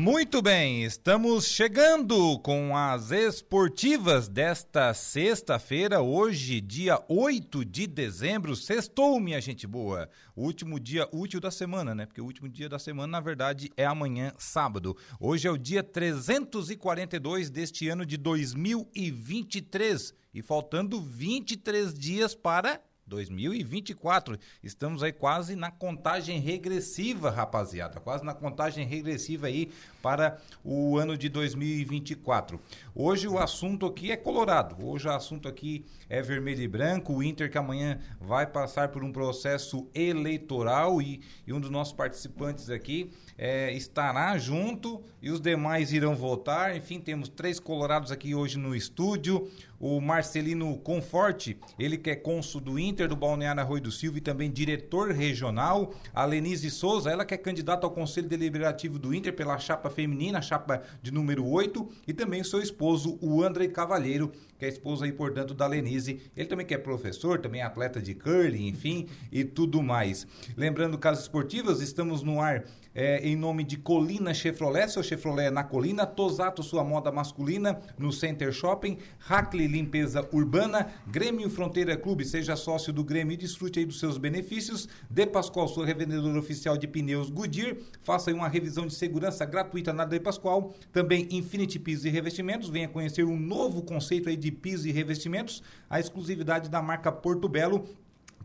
Muito bem, estamos chegando com as esportivas desta sexta-feira, hoje, dia 8 de dezembro. Sextou, minha gente boa. Último dia útil da semana, né? Porque o último dia da semana, na verdade, é amanhã, sábado. Hoje é o dia 342 deste ano de 2023 e faltando 23 dias para 2024. Estamos aí quase na contagem regressiva, rapaziada. Quase na contagem regressiva aí para o ano de 2024. Hoje o assunto aqui é colorado. Hoje o assunto aqui é vermelho e branco. O Inter que amanhã vai passar por um processo eleitoral e, e um dos nossos participantes aqui é, estará junto e os demais irão votar. Enfim, temos três colorados aqui hoje no estúdio. O Marcelino Conforte, ele que é cônsul do Inter do Balneário Arroio do Silva e também diretor regional. A Lenise Souza, ela que é candidata ao Conselho Deliberativo do Inter pela chapa feminina, chapa de número 8. E também seu esposo, o André Cavalheiro, que é esposo aí, portanto, da Lenise. Ele também que é professor, também é atleta de curling, enfim, e tudo mais. Lembrando, casas esportivas, estamos no ar é, em nome de Colina Chevrolet, seu Chevrolet na Colina, Tosato, sua moda masculina, no Center Shopping, Hackley Limpeza Urbana, Grêmio Fronteira Clube, seja sócio do Grêmio e desfrute aí dos seus benefícios. De Pascoal, sua revendedora oficial de pneus Goodyear, faça aí uma revisão de segurança gratuita na De Pascoal. Também Infinity Pisos e Revestimentos, venha conhecer um novo conceito aí de pisos e revestimentos, a exclusividade da marca Porto Belo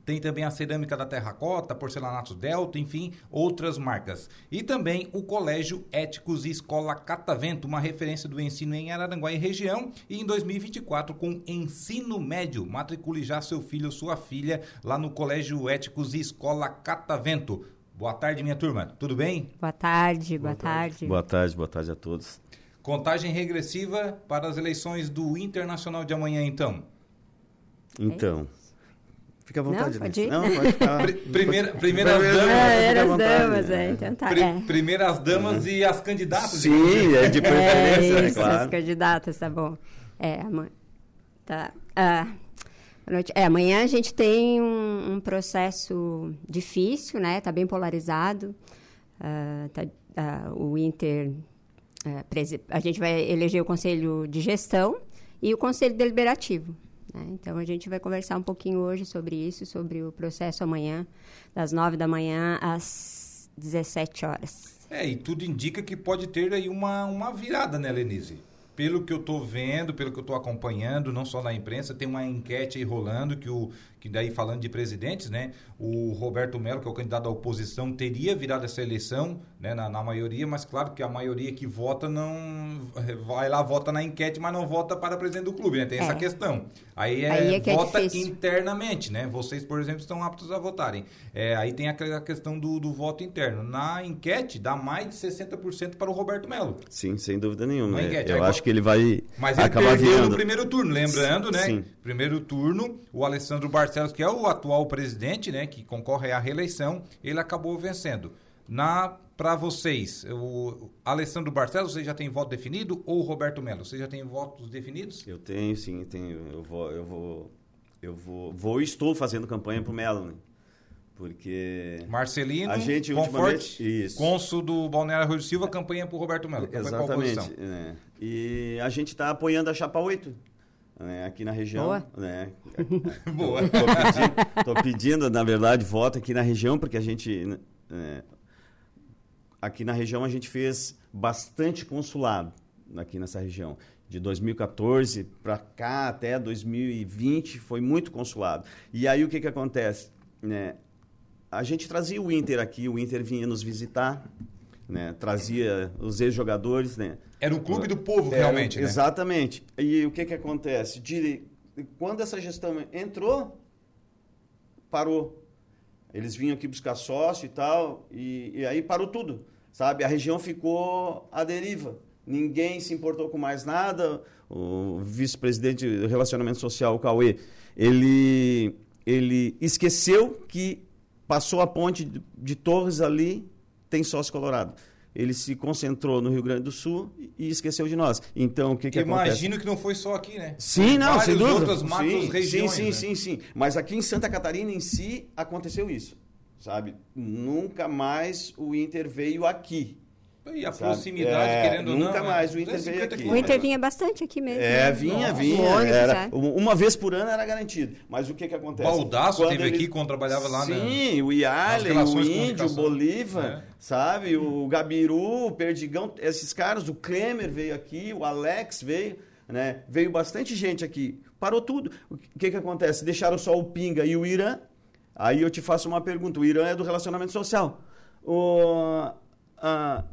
tem também a cerâmica da Terracota, porcelanatos Delta, enfim, outras marcas. E também o Colégio Éticos e Escola Catavento, uma referência do ensino em Araranguá e região. E em 2024 com ensino médio. Matricule já seu filho ou sua filha lá no Colégio Éticos e Escola Catavento. Boa tarde, minha turma. Tudo bem? Boa tarde, boa, boa tarde. tarde. Boa tarde, boa tarde a todos. Contagem regressiva para as eleições do Internacional de amanhã, então. Então. É Fica à vontade. Não, pode ir? Não, pode ficar. Primeira, primeiras damas. Ah, as damas, é, então tá. é. Primeiras damas uhum. e as candidatas. Sim, é de preferência, é, isso, é claro. as candidatas, tá bom. É, amanhã. Tá. Ah, é, amanhã a gente tem um, um, processo difícil, né? Tá bem polarizado. Ah, tá, ah, o Inter... É, a gente vai eleger o Conselho de Gestão e o Conselho Deliberativo. Né? Então, a gente vai conversar um pouquinho hoje sobre isso, sobre o processo amanhã, das 9 da manhã às 17 horas. É, e tudo indica que pode ter aí uma, uma virada, né, Lenise? Pelo que eu estou vendo, pelo que eu estou acompanhando, não só na imprensa, tem uma enquete aí rolando que o, que daí falando de presidentes, né, o Roberto Melo, que é o candidato da oposição, teria virado essa eleição, né, na, na, maioria, mas claro que a maioria que vota não vai lá vota na enquete, mas não vota para presidente do clube, né? Tem é. essa questão. Aí é, aí é que é vota é internamente, né? Vocês, por exemplo, estão aptos a votarem. É, aí tem aquela questão do, do voto interno. Na enquete dá mais de 60% para o Roberto Melo. Sim, sem dúvida nenhuma. Enquete, Eu acho que ele vai Mas ele acabar perdeu virando. no primeiro turno, lembrando, né? Sim. Primeiro turno, o Alessandro Barcelos Barcelos, que é o atual presidente, né, que concorre à reeleição, ele acabou vencendo. Na para vocês, o Alessandro Barcelos, você já tem voto definido ou o Roberto Melo, você já tem votos definidos? Eu tenho, sim, tenho. Eu vou, eu vou, eu vou, vou estou fazendo campanha para o Melo, né? Porque Marcelino, a gente ultimamente, isso. cônsul do Balneário Rui Silva, campanha para o Roberto Melo. Exatamente. É. E a gente está apoiando a Chapa 8 né, aqui na região. Boa. Né, Boa. Estou pedindo, pedindo, na verdade, voto aqui na região, porque a gente. É, aqui na região a gente fez bastante consulado aqui nessa região. De 2014 para cá até 2020 foi muito consulado. E aí o que, que acontece? Né, a gente trazia o Inter aqui, o Inter vinha nos visitar, né, trazia os ex-jogadores, né, era o clube do povo, realmente, né? Exatamente. E o que, que acontece? De, quando essa gestão entrou, parou. Eles vinham aqui buscar sócio e tal, e, e aí parou tudo, sabe? A região ficou à deriva. Ninguém se importou com mais nada. O vice-presidente do Relacionamento Social, o Cauê, ele, ele esqueceu que passou a ponte de, de Torres ali, tem sócio colorado. Ele se concentrou no Rio Grande do Sul e esqueceu de nós. Então, o que, que Imagino acontece? Imagino que não foi só aqui, né? Sim, não, Várias sem dúvida. outras macros sim, regiões, sim, sim, né? sim, sim. Mas aqui em Santa Catarina em si aconteceu isso, sabe? Nunca mais o Inter veio aqui. E a Sabe? proximidade, É, querendo ou nunca não. mais né? o Inter veio 250 aqui. O. Inter vinha bastante aqui mesmo. É, né? vinha, Nossa. vinha. O ônibus, era, é. uma vez por ano era garantido. Mas o que que acontece? Baldaço Quando teve ele- aqui quando trabalhava lá na- Sim, o Iarley, o Índio, o. Bolívar, É. sabe? O Gabiru, o Perdigão, esses caras, o Klemer veio aqui, o Alex veio, né? Veio bastante gente aqui. Parou tudo. O que que acontece? Deixaram só o Pinga e o Irã. Aí eu te faço uma pergunta. O Irã é do relacionamento social. O, a-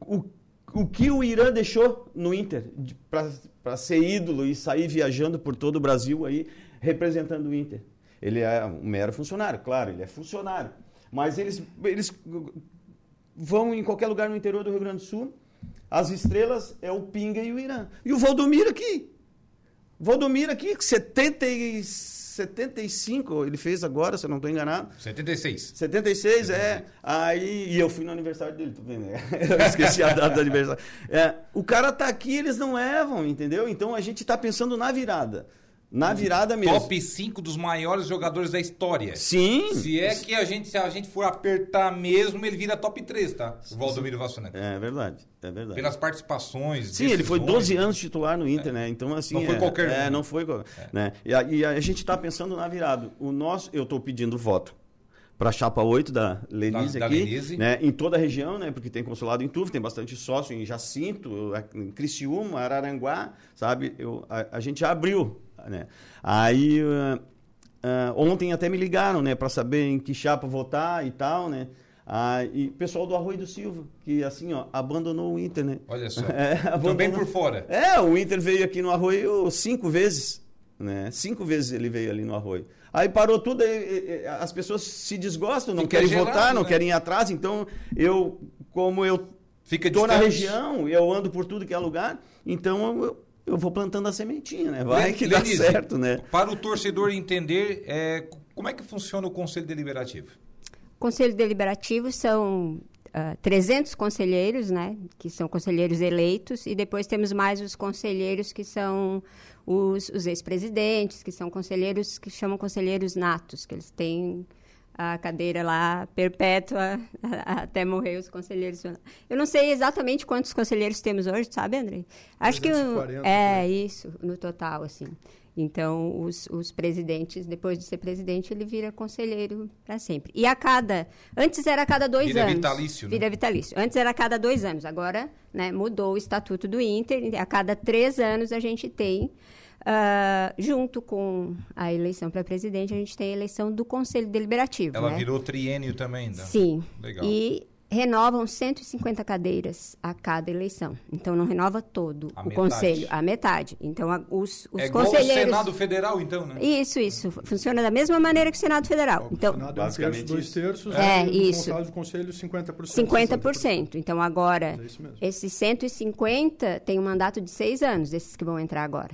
o, o que o Irã deixou no Inter para ser ídolo e sair viajando por todo o Brasil aí representando o Inter? Ele é um mero funcionário, claro, ele é funcionário. Mas eles, eles vão em qualquer lugar no interior do Rio Grande do Sul. As estrelas é o Pinga e o Irã. E o Valdomiro aqui. Valdomiro aqui, 70 e 75, ele fez agora, se eu não estou enganado. 76. 76, é. Aí, e eu fui no aniversário dele, tu vendo? né? Eu esqueci a data do aniversário. É, o cara tá aqui, eles não levam, entendeu? Então a gente tá pensando na virada. Na virada mesmo. Top 5 dos maiores jogadores da história. Sim. Se é que a gente, se a gente for apertar mesmo, ele vira top 3, tá? O Valdomiro Vassoneto. É verdade, é verdade. Pelas participações. Sim, ele foi decisões. 12 anos titular no Inter, né? Então, assim. Não foi é, qualquer É, não foi. qual- Né? E, a, e a gente está pensando na virada. O nosso, eu estou pedindo voto para a chapa 8 da Lenise Da- da aqui, Lenise. né? Em toda a região, né? Porque tem consulado em Tuve, tem bastante sócio em Jacinto, em Criciúma, Araranguá, sabe? Eu, a, a gente já abriu, né? Aí ah, ah, ontem até me ligaram, né? Para saber em que chapa votar e tal, né? Ah, e pessoal do Arroio do Silva, que assim, ó, abandonou o Inter, né? Olha só. É, Também abandonou- por fora. é, o Inter veio aqui no Arroio cinco vezes, né? Cinco vezes ele veio ali no Arroio. Aí parou tudo, aí, as pessoas se desgostam, não Fica querem votar, não né? querem ir atrás. Então, eu, como eu Fica na distante. região, eu ando por tudo que é lugar, então eu, eu vou plantando a sementinha, né? Vai que dá certo, né? Para o torcedor entender, é, como é que funciona o Conselho Deliberativo? Conselho Deliberativo são ah, 300 conselheiros, né, que são conselheiros eleitos, e depois temos mais os conselheiros que são os, os ex-presidentes, que são conselheiros que chamam conselheiros natos, que eles têm a cadeira lá perpétua até morrer os conselheiros. Eu não sei exatamente quantos conselheiros temos hoje, sabe, Andrei? Acho que 340, é né? isso no total, assim. Então, os, os presidentes, depois de ser presidente, ele vira conselheiro para sempre. E a cada. Antes era a cada dois Vira anos. vitalício, né? Vira vitalício. Antes era a cada dois anos. Agora, né, mudou o estatuto do Inter. A cada três anos a gente tem. Ah, junto com a eleição para presidente, a gente tem a eleição do Conselho Deliberativo. Ela né? virou triênio também, né? Sim. Legal. E renovam 150 cadeiras a cada eleição. Então não renova todo A o metade. conselho, a metade. Então a- os, os é igual o conselheiros Senado Federal, então, né? Isso, isso. Funciona da mesma maneira que o Senado Federal. O Então, Senado é um basicamente terço, dois isso. terços. É, e isso. Do Conselho, 50%. 50%. Então agora, É esses 150 têm um mandato de seis anos, esses que vão entrar agora.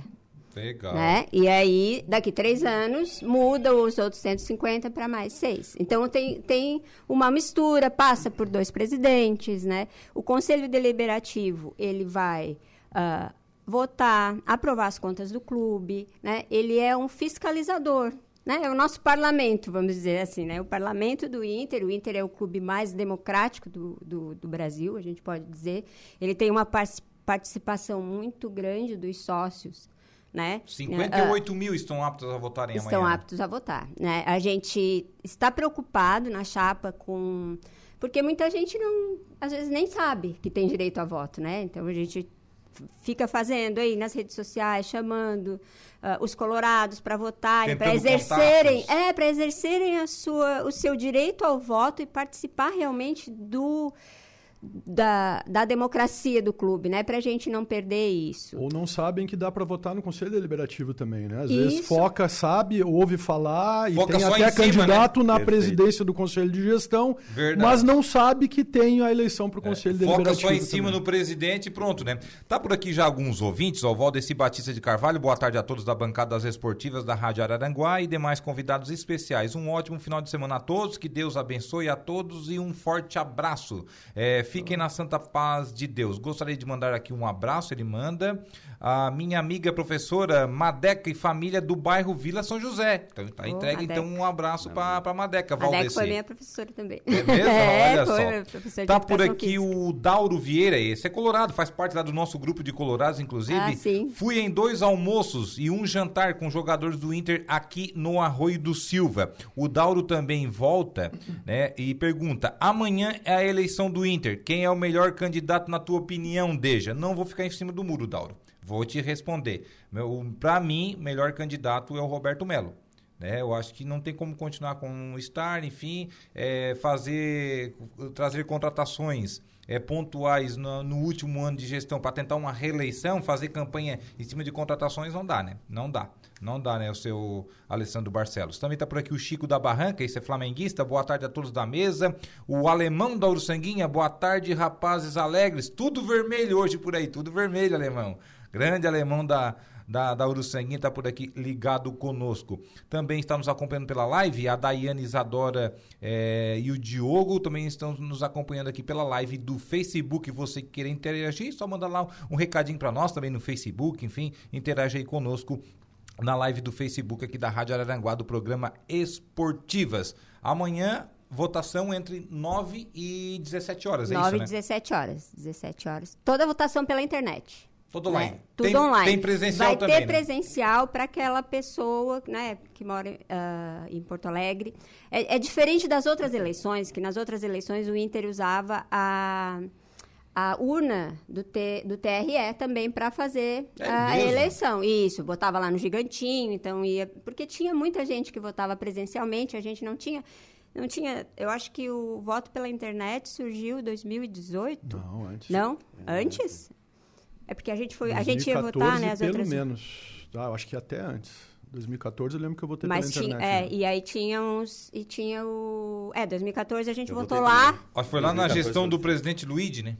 Legal. Né? E aí, daqui três anos, muda os outros 150 para mais seis. Então, tem, tem uma mistura, passa por dois presidentes, né? O Conselho Deliberativo, ele vai ah, votar, aprovar as contas do clube, né? Ele é um fiscalizador, né? É o nosso parlamento, vamos dizer assim, né? O parlamento do Inter, o Inter é o clube mais democrático do, do, do Brasil, a gente pode dizer. Ele tem uma par- participação muito grande dos sócios, né? 58 mil estão aptos a votarem estão amanhã. aptos a votar. Né? A gente está preocupado na chapa com. Porque muita gente não, às vezes, nem sabe que tem direito a voto, né? Então a gente fica fazendo aí nas redes sociais, chamando ah, os colorados para votarem, para exercerem, contatos. é, para exercerem a sua, o seu direito ao voto e participar realmente do da, da democracia do clube, né? Para a gente não perder isso. Ou não sabem que dá para votar no Conselho Deliberativo também, né? Às Isso. vezes foca, sabe, ouve falar e Foca tem até cima, candidato na Perfeito. presidência do Conselho de Gestão, Verdade. mas não sabe que tem a eleição para o Conselho Foca Deliberativo só em cima também. no presidente e pronto, né? Tá por aqui já alguns ouvintes, ó, o Valdeci Batista de Carvalho, boa tarde a todos da bancada das esportivas da Rádio Araranguá e demais convidados especiais. Um ótimo final de semana a todos, que Deus abençoe a todos e um forte abraço. É, fiquem na santa paz de Deus. Gostaria de mandar aqui um abraço, ele manda. A minha amiga professora Madeca e família do bairro Vila São José. Então tá Ô, entregue então Madeca. um abraço para pra Madeca, A Deco Valdeci. foi minha professora também. É mesmo? É, Olha só. Tá por aqui física. o Dauro Vieira, esse é colorado, faz parte lá do nosso grupo de colorados, inclusive. Ah, sim. Fui em dois almoços e um jantar com jogadores do Inter aqui no Arroio do Silva. O Dauro também volta, né, e pergunta: amanhã é a eleição do Inter. Quem é o melhor candidato na tua opinião, Deja? Não vou ficar em cima do muro, Dauro. Vou te responder. Pra mim, melhor candidato é o Roberto Melo. Né? Eu acho que não tem como continuar com o Star, enfim, é, fazer, trazer contratações é, pontuais no, no último ano de gestão para tentar uma reeleição, fazer campanha em cima de contratações, não dá, né? Não dá. Não dá, né, o seu Alessandro Barcelos. Também está por aqui o Chico da Barranca, esse é flamenguista. Boa tarde a todos da mesa. O alemão da Uruçanguinha, boa tarde, rapazes alegres. Tudo vermelho hoje por aí, tudo vermelho, alemão. Grande alemão da, da, da Uruçanguinha está por aqui ligado conosco. Também está nos acompanhando pela live a Daiane Isadora eh, e o Diogo também estão nos acompanhando aqui pela live do Facebook. Você que querer interagir, só manda lá um, recadinho para nós também no Facebook, enfim, interage aí conosco na live do Facebook aqui da Rádio Araranguá do programa Esportivas. Amanhã, votação entre 9 e 17 horas, é 9 isso, e né? 17 horas. 17 horas. Toda votação pela internet. Tudo né? online. Tudo tem, online. Tem presencial Vai também, ter né? presencial para aquela pessoa né, que mora ah, em Porto Alegre. É, é diferente das outras eleições, que nas outras eleições o Inter usava a, a urna do, T, do TRE também para fazer É a mesmo? eleição. Isso, botava lá no gigantinho, então ia. Porque tinha muita gente que votava presencialmente, a gente não tinha. Não tinha. Eu acho que o voto pela internet surgiu em 2018. Não, antes. Não? Antes? É porque a gente foi. A gente ia 2014, votar, né? As pelo outras. menos. Ah, eu acho que até antes. 2014 eu lembro que eu votei Mas pela tinha. internet. É, né? e aí tinha uns. E tinha o. É, 2014 a gente Eu votou lá. que foi lá na 2014 gestão do presidente Luigi, né?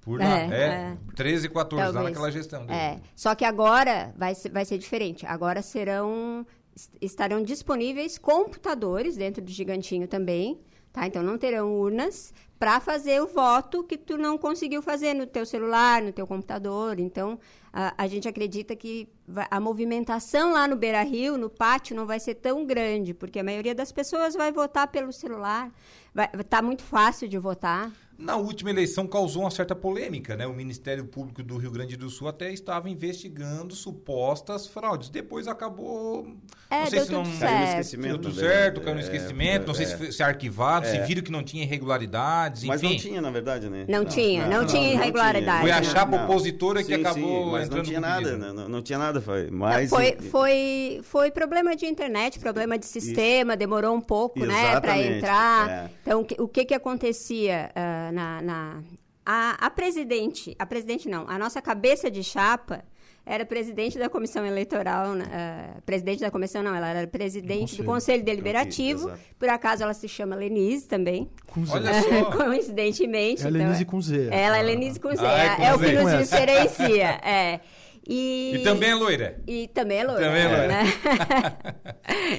Por É, lá. É, é. 13 e 14, lá Talvez. naquela gestão dele. É. Só que agora vai ser, vai ser diferente. Agora serão. est- Estarão disponíveis computadores dentro do gigantinho também. Tá? Então não terão urnas para fazer o voto que tu não conseguiu fazer no teu celular, no teu computador. Então a, a gente acredita que a movimentação lá no Beira Rio, no pátio, não vai ser tão grande, porque a maioria das pessoas vai votar pelo celular. Vai, tá muito fácil de votar. Na última eleição causou uma certa polêmica, né? O Ministério Público do Rio Grande do Sul até estava investigando supostas fraudes. Depois acabou. É, não sei deu se não. tudo Caiu no certo. esquecimento. Deu tudo né? certo, caiu no É, esquecimento. não sei se, é. foi- se é arquivado, se É. viram que não tinha irregularidades, enfim. Mas não tinha, na verdade, né? Não tinha, não tinha irregularidade. Foi a Não, chapa Não. opositora que Sim, acabou sim, mas entrando não tinha nada, né? não, não tinha nada. Foi, Não, mas, foi, foi, foi problema de internet, problema de sistema, demorou um pouco, né, para Exatamente, entrar. é. Então, o que, o que que acontecia na... na a, a presidente, a presidente não, a nossa cabeça de chapa era presidente da comissão eleitoral, né, ah, presidente da comissão não, ela era presidente do conselho. conselho deliberativo, exato. por acaso ela se chama Lenise também, Com Z. Olha só. coincidentemente. É então, Lenise com Z. Ela é Lenise com Z, Ah, é é, com é o que nos diferencia, é. E, E também é loira. e também é loira. Também é loira. Né?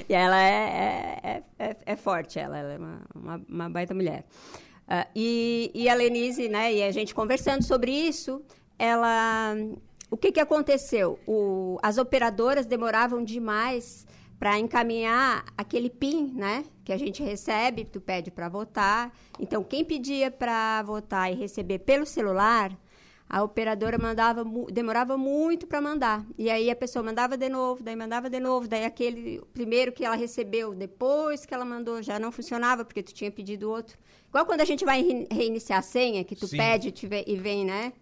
e ela é, é, é, é forte, ela, ela é uma, uma, uma baita mulher. Ah, e, e a Lenise, né, e a gente conversando sobre isso, ela... O que, que aconteceu? O, as operadoras demoravam demais para encaminhar aquele PIN, né? Que a gente recebe, tu pede para votar. Então, quem pedia para votar e receber pelo celular, a operadora mandava, demorava muito para mandar. E aí a pessoa mandava de novo, daí mandava de novo, daí aquele primeiro que ela recebeu, depois que ela mandou, já não funcionava, porque tu tinha pedido outro. Igual quando a gente vai re- reiniciar a senha, que tu Sim. pede e vem, né?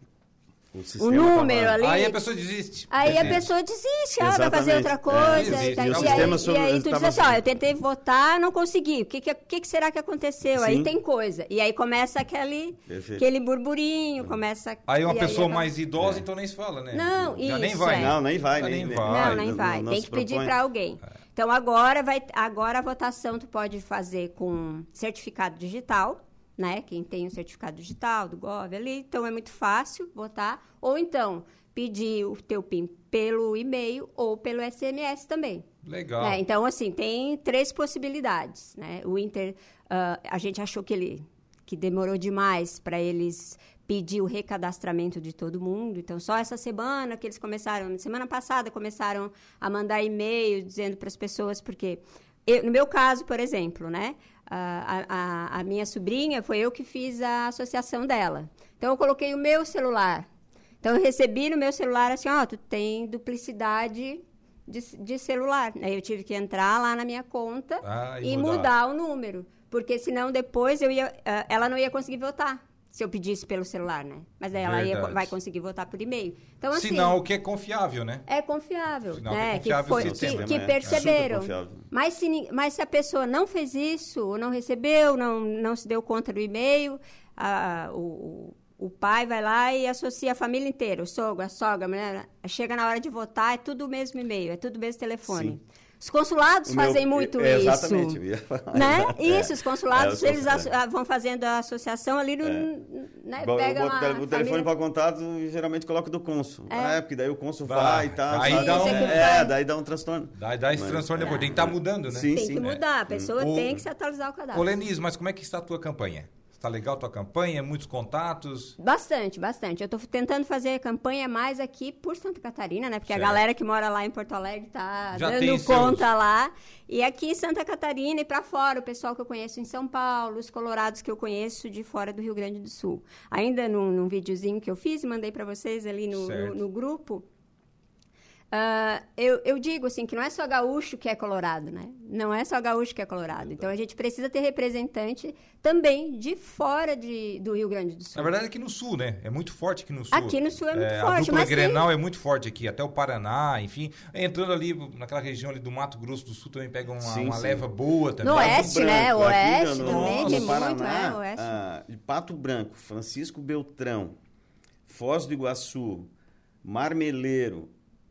O, O sistema número ali. Aí a pessoa desiste. Aí a pessoa desiste, ela vai fazer outra É, coisa. e, tá- E aí, sobre- e aí tu diz tava assim, ó, eu tentei votar, não consegui. O que, que, que será que aconteceu? Aí Sim. tem coisa. E aí começa aquele, Perfeito. aquele burburinho, começa... Aí uma e pessoa ela- mais idosa, então nem se fala, né? Não, Já nem isso, vai. é. né? Não, nem vai. Já nem, nem nem- vai. Não, nem vai. não Tem que pedir para alguém. Então agora vai, agora a votação tu pode fazer com certificado digital, né? Quem tem o certificado digital do Gov ali, então é muito fácil votar. Ou então pedir o teu PIN pelo e-mail ou pelo SMS também. Legal. É, então, assim, tem três possibilidades, né? O Inter, ah, a gente achou que ele que demorou demais para eles pedir o recadastramento de todo mundo. Então, só essa semana que eles começaram, semana passada, começaram a mandar e-mail dizendo para as pessoas, porque, eu, no meu caso, por exemplo, né? A, a, a minha sobrinha, foi eu que fiz a associação dela. Então, eu coloquei o meu celular. Então, eu recebi no meu celular assim, ó, oh, tu tem duplicidade de, de celular. Aí eu tive que entrar lá na minha conta Ah, e mudar. mudar. o número. Porque senão depois eu ia, ah, ela não ia conseguir votar. Se eu pedisse pelo celular, né? Mas daí ela ia, vai conseguir votar por e-mail. Então, assim. Sinal que é confiável, né? É confiável, Sinal que é né? Que, confiável foi, sim, que, sistema que é perceberam. confiável. Mas se, mas se a pessoa não fez isso, ou não recebeu, não, não se deu conta do e-mail, a- o, o pai vai lá e associa a família inteira, o sogro, a sogra, a mulher, chega na hora de votar, é tudo o mesmo e-mail, é tudo o mesmo telefone. Sim. Os consulados O meu- fazem muito é, isso. Exatamente. eu ia falar, Né? é. Isso, os consulados, É, eles ah, vão fazendo a associação ali no. Né? Bom, eu a o telefone para contato e geralmente coloco do cônsul. É. É, porque daí o cônsul Vai. e tal. Aí dá um- É, daí dá um transtorno. Dá, dá esse Mas- transtorno depois. Tem que estar mudando, né? Sim, Tem sim. que mudar, a pessoa O- tem que se atualizar o cadastro. Ô, Lenise, mas como é que está a tua campanha? Está legal a tua campanha? Muitos contatos? Bastante, bastante. Eu estou tentando fazer campanha mais aqui por Santa Catarina, né? Porque Certo. a galera que mora lá em Porto Alegre está Já dando tem seus- conta lá. E aqui em Santa Catarina e para fora, o pessoal que eu conheço em São Paulo, os colorados que eu conheço de fora do Rio Grande do Sul. Ainda num, num videozinho que eu fiz e mandei para vocês ali no, no, no grupo. Ah, eu, eu digo assim que não é só gaúcho que é colorado, né? Não é só gaúcho que é colorado. Então a gente precisa ter representante também de fora de, do Rio Grande do Sul. Na verdade, aqui no sul, né? É muito forte aqui no sul. Aqui no sul é muito A forte, dupla mas tem- Grenal é muito forte aqui, até o Paraná, enfim. Entrando ali naquela região ali do Mato Grosso do Sul também pega uma, Sim, uma sim. leva boa também. No Pato oeste, né? Branco, aqui Oeste no- também no tem muito, Paraná, é, oeste. ah, Pato Branco, Francisco Beltrão, Foz do Iguaçu, Marmeleiro.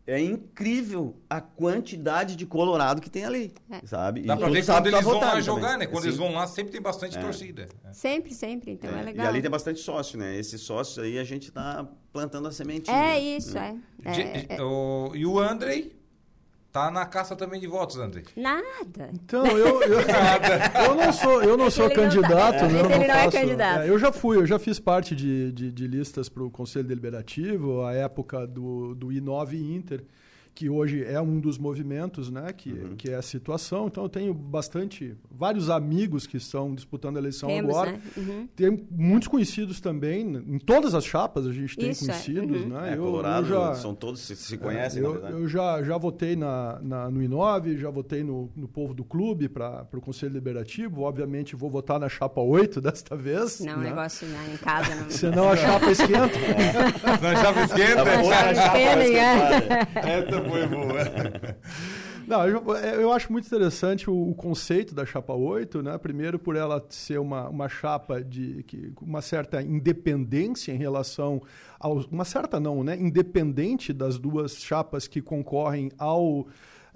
É incrível a quantidade de colorado que tem ali, É. sabe? Dá E pra ver quando tá eles vão lá jogar, também. né? Quando Sim. eles vão lá, sempre tem bastante torcida. Sempre, sempre. Então é, É, legal. E ali tem bastante sócio, né? Esses sócios aí a gente tá plantando a sementinha. É isso, é. É, De- é. o- e o Andrei tá na caça também de votos, Andrei. Nada. Então, eu, eu, eu não sou, eu não sou Ele não tá- candidato, né? Eu ele não é faço- candidato. eu já fui, eu já fiz parte de, de, de listas para o Conselho Deliberativo, a época do, do I9 Inter, que hoje é um dos movimentos, né? Que, Uhum. que é a situação. Então, eu tenho bastante, vários amigos que estão disputando a eleição Temos, agora. né? Uhum. Tem muitos conhecidos também, em todas as chapas a gente tem Isso, é. conhecidos, Uhum. né? É, eu, Colorado, eu já, são todos se, se conhecem, eu, na verdade. eu já, já votei na, na- no I9, já votei no, no povo do clube para o Conselho Deliberativo. Obviamente vou votar na chapa 8 desta vez. Não, né? negócio né, em casa não. Senão a chapa esquenta. Não já me esquenta? Chapa a chapa vai esquenta, né? Essa foi boa. Não, eu, eu acho muito interessante o, o conceito da chapa 8, né? Primeiro por ela ser uma, uma chapa de que, uma certa independência em relação aos. Uma certa não, né? Independente das duas chapas que concorrem ao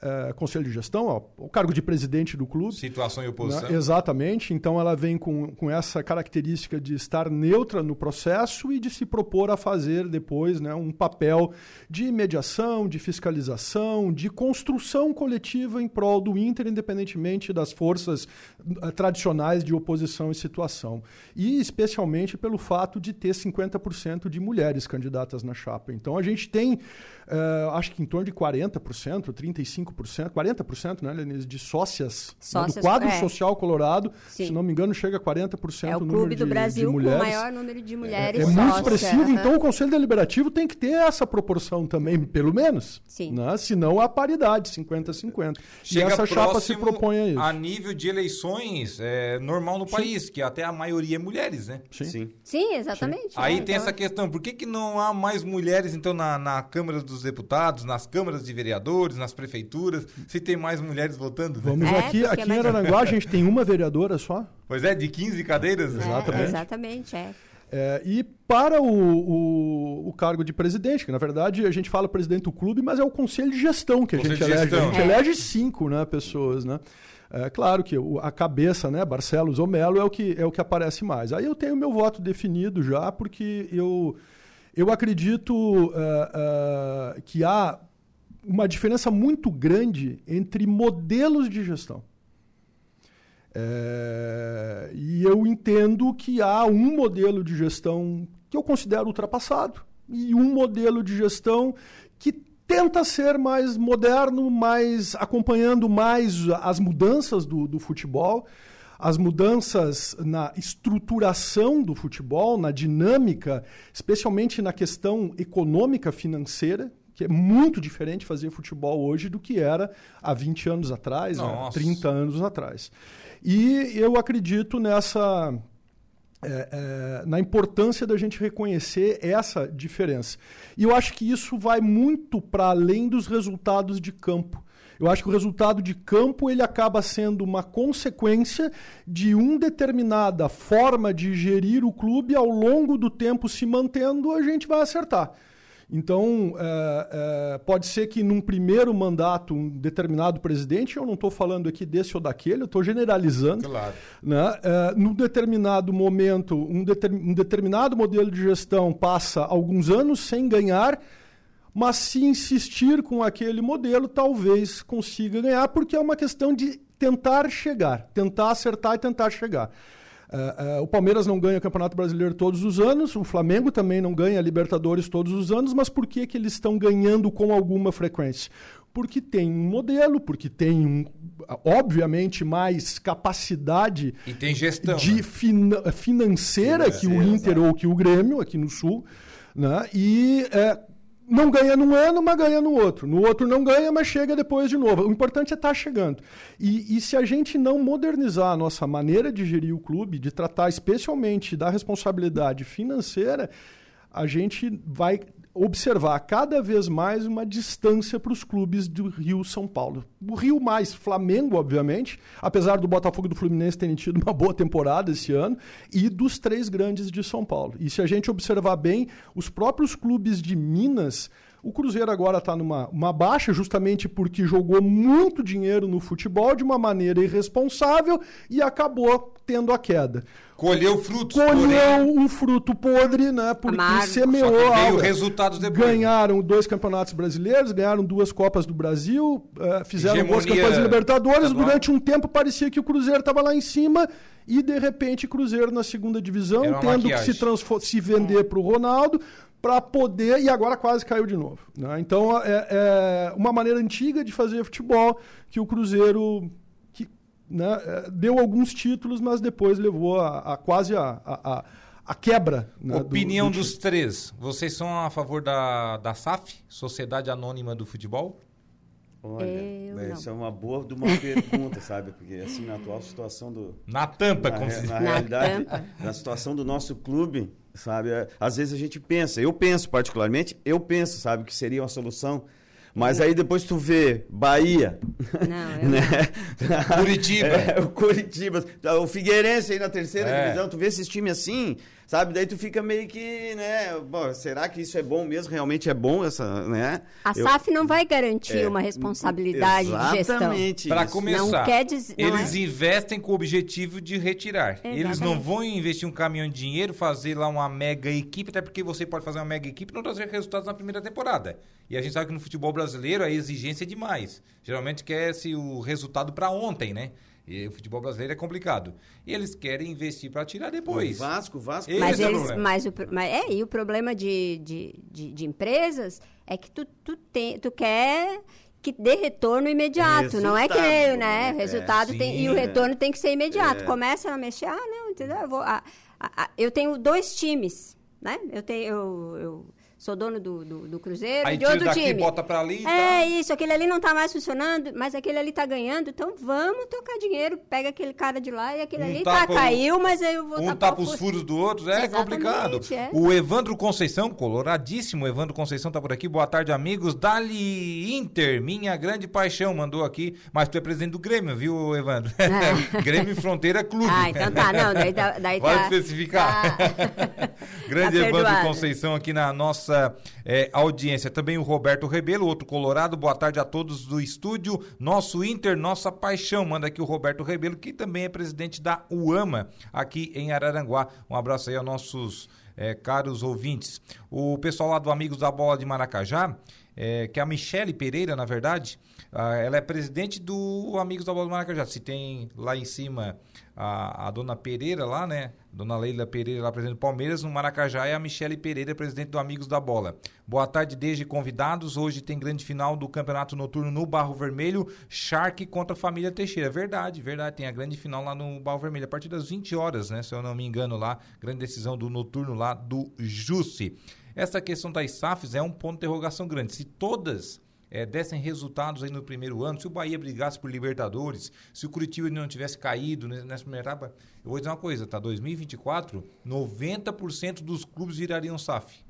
eh, Conselho de Gestão, ao, ao cargo de presidente do clube. Situação e oposição. Né? Exatamente. Então ela vem com, com essa característica de estar neutra no processo e de se propor a fazer depois né, um papel de mediação, de fiscalização, de construção coletiva em prol do Inter, independentemente das forças eh, tradicionais de oposição e situação. E especialmente pelo fato de ter 50% de mulheres candidatas na chapa. Então a gente tem, eh, acho que em torno de 40%, 35%, 40%, né, Lenise, de sócias, né, Sócias, do quadro é. social colorado, Sim. se não me engano, chega a 40% É o o número clube de, do Brasil de com o mulheres. maior número de mulheres É muito sócias. expressivo, Aham. então o Conselho Deliberativo tem que ter essa proporção também, pelo menos. Sim. Né? Senão a paridade, 50-50. E Chega essa chapa se propõe a isso. a nível de eleições é, normal no país, que até a maioria é mulheres, né? Sim. Sim. Sim, exatamente. Aí é, tem então- essa questão, por que, que não há mais mulheres, então, na, na Câmara dos Deputados, nas câmaras de vereadores, nas prefeituras, se tem mais mulheres votando? né? Vamos É, aqui, aqui é em mais- Aranguá a gente tem uma vereadora só. Pois é, de 15 cadeiras? É, Exatamente. exatamente, é. É, e para o, o, o cargo de presidente, que na verdade a gente fala presidente do clube, mas é o conselho de gestão que a Conselho gente elege. A gente É. elege cinco né, pessoas, né? É claro que a cabeça, né, Barcelos ou Melo, é o, que, é o que aparece mais. Aí eu tenho meu voto definido já, porque eu, eu acredito é, é, que há uma diferença muito grande entre modelos de gestão. É, e eu entendo que há um modelo de gestão que eu considero ultrapassado e um modelo de gestão que tenta ser mais moderno, mais acompanhando mais as mudanças do, do futebol, as mudanças na estruturação do futebol, na dinâmica, especialmente na questão econômica financeira, que é muito diferente fazer futebol hoje do que era há 20 anos atrás, né, 30 anos atrás. E eu acredito nessa é, é, na importância da gente reconhecer essa diferença. E eu acho que isso vai muito para além dos resultados de campo. Eu acho que o resultado de campo ele acaba sendo uma consequência de uma determinada forma de gerir o clube ao longo do tempo se mantendo, a gente vai acertar. Então, é, é, pode ser que num primeiro mandato, um determinado presidente, eu não estou falando aqui desse ou daquele, eu estou generalizando. Claro. Né? É, num determinado momento, um, deter, um determinado modelo de gestão passa alguns anos sem ganhar, mas se insistir com aquele modelo, talvez consiga ganhar, porque é uma questão de tentar chegar, tentar acertar e tentar chegar. Uh, uh, o Palmeiras não ganha o Campeonato Brasileiro todos os anos, o Flamengo também não ganha a Libertadores todos os anos, mas por que, que eles estão ganhando com alguma frequência? Porque tem um modelo, porque tem, um, obviamente, mais capacidade e tem gestão, de né? fina financeira que o Inter ou que o Grêmio, aqui no Sul. Né? E é, não ganha num ano, mas ganha no outro. No outro não ganha, mas chega depois de novo. O importante é estar tá chegando. E, e, se a gente não modernizar a nossa maneira de gerir o clube, de tratar especialmente da responsabilidade financeira, a gente vai observar cada vez mais uma distância para os clubes do Rio São Paulo. O Rio mais Flamengo, obviamente, apesar do Botafogo e do Fluminense terem tido uma boa temporada esse ano, e dos três grandes de São Paulo. E se a gente observar bem, os próprios clubes de Minas o Cruzeiro agora está numa uma baixa, justamente porque jogou muito dinheiro no futebol de uma maneira irresponsável e acabou tendo a queda. Colheu frutos. Colheu um fruto podre, né? Porque Amargo. semeou algo. resultados depois. Ganharam dois campeonatos brasileiros, ganharam duas Copas do Brasil, uh, fizeram Hegemonia duas campanhas de Libertadores. Durante um tempo parecia que o Cruzeiro estava lá em cima e de repente Cruzeiro na segunda divisão, tendo maquiagem. que se, se vender para o Ronaldo para poder. E agora quase caiu de novo. Né? Então é, é, uma maneira antiga de fazer futebol que o Cruzeiro. Né, é, deu alguns títulos, mas depois levou a, a quase a, a, a quebra. Né, Opinião do, do dos três. Vocês são a favor da, da SAF, Sociedade Anônima do Futebol? Olha, essa é uma boa de uma pergunta, sabe? Porque assim, na atual situação do. Na tampa, na, como se... na, na realidade, tampa. na situação do nosso clube, sabe? É, às vezes a gente pensa, eu penso particularmente, eu penso, sabe, que seria uma solução. Mas aí depois tu vê Bahia, não, eu né? Curitiba, é, o Curitiba, o Figueirense aí na terceira é. divisão, tu vê esses times assim, Sabe? Daí tu fica meio que, né? Bom, será que isso é bom mesmo? Realmente é bom essa, né? A Eu, SAF não vai garantir é, uma responsabilidade de gestão. Exatamente. Para começar, não quer dizer, não eles é... investem com o objetivo de retirar. Exatamente. Eles não vão investir um caminhão de dinheiro, fazer lá uma mega equipe, até porque você pode fazer uma mega equipe e não trazer resultados na primeira temporada. E a gente sabe que no futebol brasileiro a exigência é demais. Geralmente quer-se o resultado para ontem, né? E o futebol brasileiro é complicado. E eles querem investir para tirar depois. O Vasco, o Vasco. Mas, é eles, mas, o, mas é, e o problema de, de, de, de empresas é que tu, tu, tem, tu quer que dê retorno imediato. Resultado, não é que, né? né? É, resultado é, tem, sim, e o retorno é. tem que ser imediato. É. Começa a mexer, ah, não, entendeu? Eu, vou, ah, ah, eu tenho dois times, né? Eu tenho. Eu, eu, sou dono do, do, do Cruzeiro, Aí de outro daqui, time. bota pra ali. É isso, aquele ali não tá mais funcionando, mas aquele ali tá ganhando, então vamos tocar dinheiro, pega aquele cara de lá e aquele um ali tá, caiu, mas eu vou Um tapa os furos do outro, é Exatamente, complicado. É. O Evandro Conceição, coloradíssimo, Evandro Conceição tá por aqui, boa tarde amigos, Dali Inter, minha grande paixão, mandou aqui, mas tu é presidente do Grêmio, viu Evandro? É. Grêmio Fronteira Clube. Ah, então tá, não, daí tá... Daí Pode tá, especificar. Tá. Grande Tá Evandro. Conceição aqui na nossa é, audiência. Também o Roberto Rebelo, outro colorado. Boa tarde a todos do estúdio. Nosso Inter, nossa paixão. Manda aqui o Roberto Rebelo, que também é presidente da UAMA aqui em Araranguá. Um abraço aí aos nossos é, caros ouvintes. O pessoal lá do Amigos da Bola de Maracajá, é, que é a Michele Pereira, na verdade, ela é presidente do Amigos da Bola de Maracajá. Se tem lá em cima a, a dona Pereira lá, né? Dona Leila Pereira, lá presidente do Palmeiras, no Maracajá é a Michele Pereira, presidente do Amigos da Bola. Boa tarde, desde convidados. Hoje tem grande final do Campeonato Noturno no Barro Vermelho, Shark contra a família Teixeira. Verdade, verdade. Tem a grande final lá no Barro Vermelho, a partir das 20 horas, né? Se eu não me engano lá, grande decisão do noturno lá do Jusce. Essa questão das SAFs é um ponto de interrogação grande. Se todas é, dessem resultados aí no primeiro ano, se o Bahia brigasse por Libertadores, se o Curitiba não tivesse caído ne- nessa primeira etapa, eu vou dizer uma coisa, tá? 2024, 90% dos clubes virariam SAF.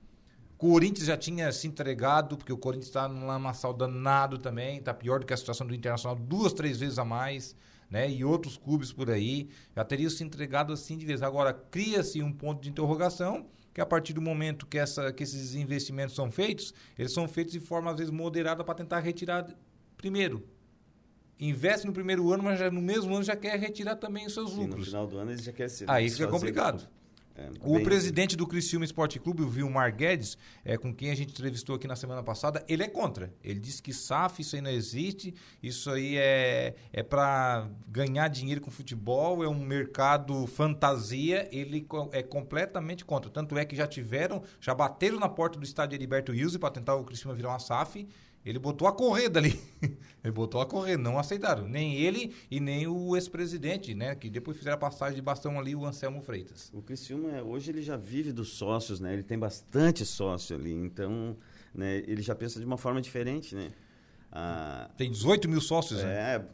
Corinthians já tinha se entregado, porque o Corinthians está num lamaçal danado também, está pior do que a situação do Internacional, duas, três vezes a mais, né? E outros clubes por aí já teriam se entregado assim de vez. Agora, cria-se um ponto de interrogação, que a partir do momento que, essa, que esses investimentos são feitos, eles são feitos de forma, às vezes, moderada para tentar retirar primeiro. Investe no primeiro ano, mas já, no mesmo ano já quer retirar também os seus Sim, no lucros. final do ano eles já querem se Aí fica complicado. É, O bem- presidente do Criciúma Esporte Clube, o Vilmar Guedes, é, com quem a gente entrevistou aqui na semana passada, ele é contra. Ele disse que SAF, isso aí não existe, isso aí é, é para ganhar dinheiro com futebol, é um mercado fantasia, ele é completamente contra. Tanto é que já tiveram, já bateram na porta do estádio Heriberto Wilson para tentar o Criciúma virar uma SAF, ele botou a correr dali. ele botou a correr, não aceitaram. Nem ele e nem o ex-presidente, né? Que depois fizeram a passagem de bastão ali, o Anselmo Freitas. O Criciúma, é- hoje ele já vive dos sócios, né? Ele tem bastante sócio ali, então né, ele já pensa de uma forma diferente, né? Ah, Tem 18 mil sócios, né? é,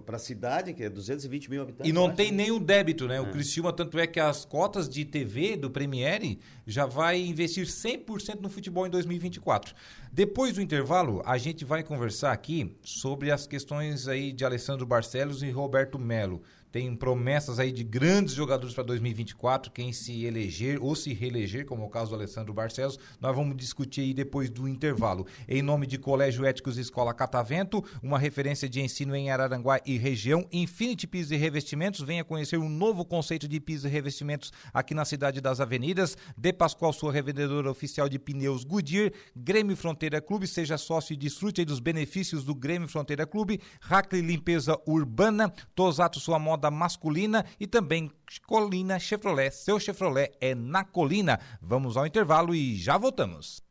para a cidade, que é 220 mil habitantes. E não acho, tem né? nenhum débito, né? O Criciúma, tanto é que as cotas de TV do Premiere já vai investir 100% no futebol em 2024. Depois do intervalo, a gente vai conversar aqui sobre as questões aí de Alessandro Barcelos e Roberto Melo. Tem promessas aí de grandes jogadores para 2024, quem se eleger ou se reeleger, como é o caso do Alessandro Barcelos, nós vamos discutir aí depois do intervalo. Em nome de Colégio Éticos Escola Catavento, uma referência de ensino em Araranguá e região, Infinity Pisos e Revestimentos, venha conhecer um novo conceito de pisos e revestimentos aqui na cidade das avenidas. De Pascoal, sua revendedora oficial de pneus Goodyear, Grêmio Fronteira Clube, seja sócio e desfrute dos benefícios do Grêmio Fronteira Clube, Hackley Limpeza Urbana, Tosato, sua moda masculina e também Colina Chevrolet. Seu Chevrolet é na Colina. Vamos ao intervalo e já voltamos.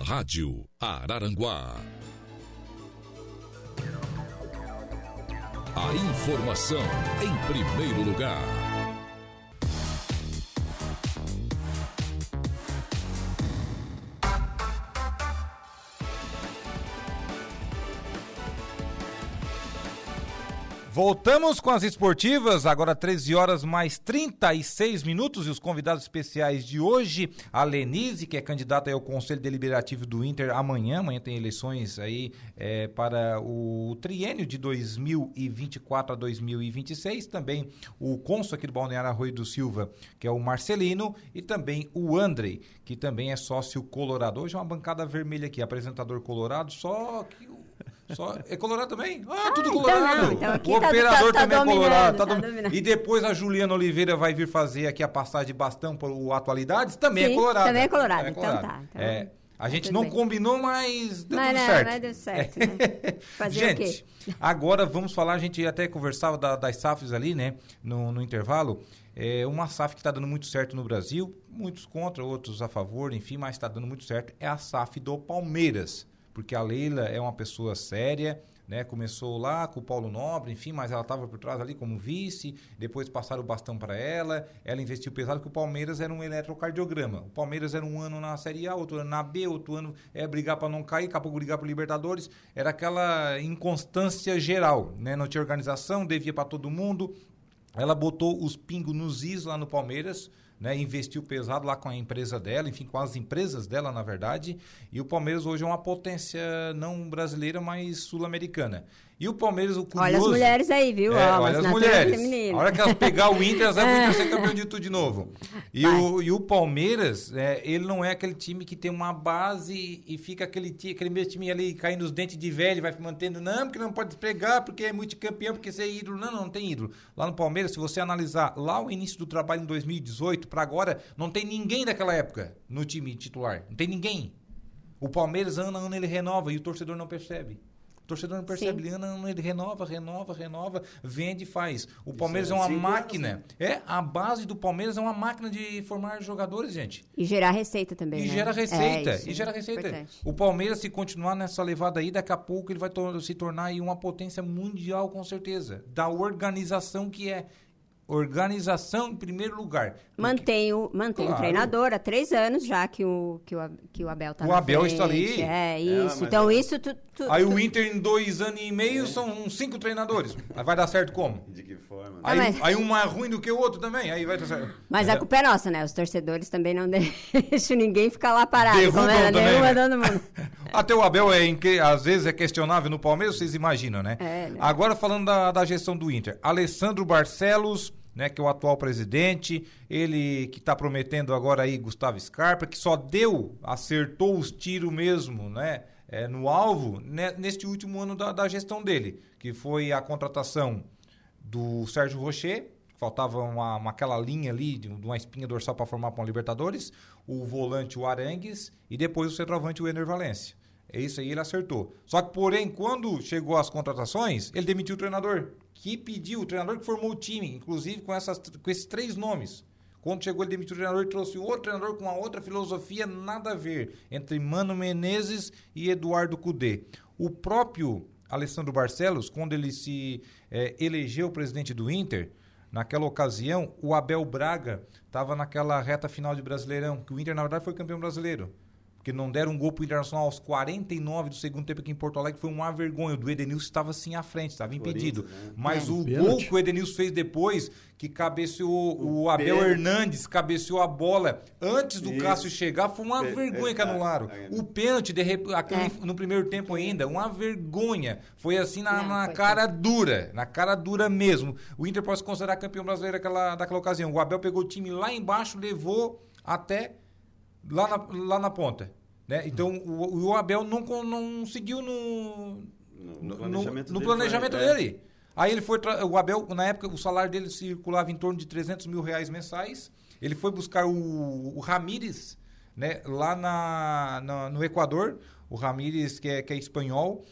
Rádio Araranguá. A informação em primeiro lugar. Voltamos com as esportivas, agora 13 horas mais 36 minutos e os convidados especiais de hoje, a Lenise, que é candidata ao Conselho Deliberativo do Inter amanhã, amanhã tem eleições aí é, para o triênio de 2024 a 2026, também o cônsul aqui do Balneário Arroio do Silva, que é o Marcelino, e também o Andrei, que também é sócio colorado. Hoje é uma bancada vermelha aqui, apresentador colorado, só que só, é colorado também? Ah, tudo então colorado. não, então aqui o tá- operador tá- tá também é colorado. tá tá. E depois a Juliana Oliveira vai vir fazer aqui a passagem de bastão para o Atualidades, também é Sim, colorado. também é colorado, então tá, então É, a tá gente não bem. combinou, mas deu Mas tudo não, certo. mas deu certo, né? Fazer o gente, quê? agora vamos falar, a gente até conversava da- das SAFs ali, né, no, no intervalo. É uma SAF que está dando muito certo no Brasil, muitos contra, outros a favor, enfim, mas está dando muito certo. É a SAF do Palmeiras, porque a Leila é uma pessoa séria, né? Começou lá com o Paulo Nobre, enfim, mas ela estava por trás ali como vice, depois passaram o bastão para ela, ela investiu pesado que o Palmeiras era um eletrocardiograma. O Palmeiras era um ano na Série A, outro ano na B, outro ano é brigar para não cair, daqui a pouco brigar para Libertadores. Era aquela inconstância geral, né? Não tinha organização, devia para todo mundo. Ela botou os pingos nos is lá no Palmeiras, né? Investiu pesado lá com a empresa dela, enfim, com as empresas dela, na verdade. E o Palmeiras hoje é uma potência não brasileira, mas sul-americana. E o Palmeiras, o curioso... Olha as mulheres aí, viu? É, olha as mulheres. A hora que elas pegar o Inter, elas vão ser campeão de tudo de novo. E o, e o Palmeiras, é, ele não é aquele time que tem uma base e fica aquele, aquele mesmo time ali caindo os dentes de velho, vai mantendo, não, porque não pode pegar, porque é multicampeão, porque você é ídolo. Não, não, não tem ídolo. Lá no Palmeiras, se você analisar lá o início do trabalho em 2018 para agora, não tem ninguém daquela época no time titular. Não tem ninguém. O Palmeiras, ano a ano, ele renova e o torcedor não percebe. Torcedor não percebe, ele, ano, ele renova, renova, renova, vende e faz. O Palmeiras é, é uma máquina. Anos, né? É, a base do Palmeiras é uma máquina de formar jogadores, gente. E gerar receita também. E né? gera receita. É, e gera receita. Importante. O Palmeiras, se continuar nessa levada aí, daqui a pouco ele vai se tornar aí uma potência mundial, com certeza. Da organização que é organização em primeiro lugar. Mantém o, mantém claro. o treinador há três anos já que o, que o, que o Abel está O Abel frente. está ali. É, isso. É, então, é... isso... Tu, tu, aí tu... o Inter em dois anos e meio é. são cinco treinadores. Vai dar certo como? De que forma? Né? Aí, ah, mas... aí um mais ruim do que o outro também, aí vai dar certo. Mas é. a culpa é nossa, né? Os torcedores também não deixam ninguém ficar lá parado. Derrubam né? também, né? todo mundo. Até o Abel, é, às vezes, é questionável no Palmeiras, vocês imaginam, né? É, né? Agora, falando da, da gestão do Inter. Alessandro Barcelos né, que é o atual presidente, ele que está prometendo agora aí Gustavo Scarpa, que só deu, acertou os tiros mesmo, né, é, no alvo né, neste último ano da, da, gestão dele, que foi a contratação do Sérgio Rocher, faltava uma, uma aquela linha ali de, uma espinha dorsal para formar para uma Libertadores, o volante o Arangues e depois o centroavante o Ener Valência. É isso aí, ele acertou. Só que, porém, quando chegou as contratações, ele demitiu o treinador que pediu, o treinador que formou o time, inclusive com, essas, com esses três nomes. Quando chegou, ele demitiu o treinador e trouxe outro treinador com uma outra filosofia, nada a ver, entre Mano Menezes e Eduardo Cudê. O próprio Alessandro Barcelos, quando ele se é, elegeu presidente do Inter, naquela ocasião, o Abel Braga estava naquela reta final de Brasileirão, que o Inter, na verdade, foi campeão brasileiro porque não deram um gol pro Internacional aos 49 do segundo tempo aqui em Porto Alegre, foi uma vergonha. O do Edenilson estava assim à frente, estava impedido. Né? Mas é, o pênalti. gol que o Edenilson fez depois, que cabeceou o, o Abel pênalti. Hernandes, cabeceou a bola antes do Isso. Cássio chegar, foi uma vergonha que anularam. O pênalti, de, aquele, é. no primeiro tempo ainda, uma vergonha. Foi assim na, não, na cara dura, na cara dura mesmo. O Inter pode se considerar campeão brasileiro daquela, daquela ocasião. O Abel pegou o time lá embaixo, levou até lá na, lá na ponta. Né? Então o, o Abel não, não seguiu no, no, planejamento, no, no planejamento foi, é. dele. Aí ele foi. O Abel, na época, o salário dele circulava em torno de 300 mil reais mensais. Ele foi buscar o, o Ramírez, né, lá na, na, no Equador. O Ramírez, que é, que é espanhol.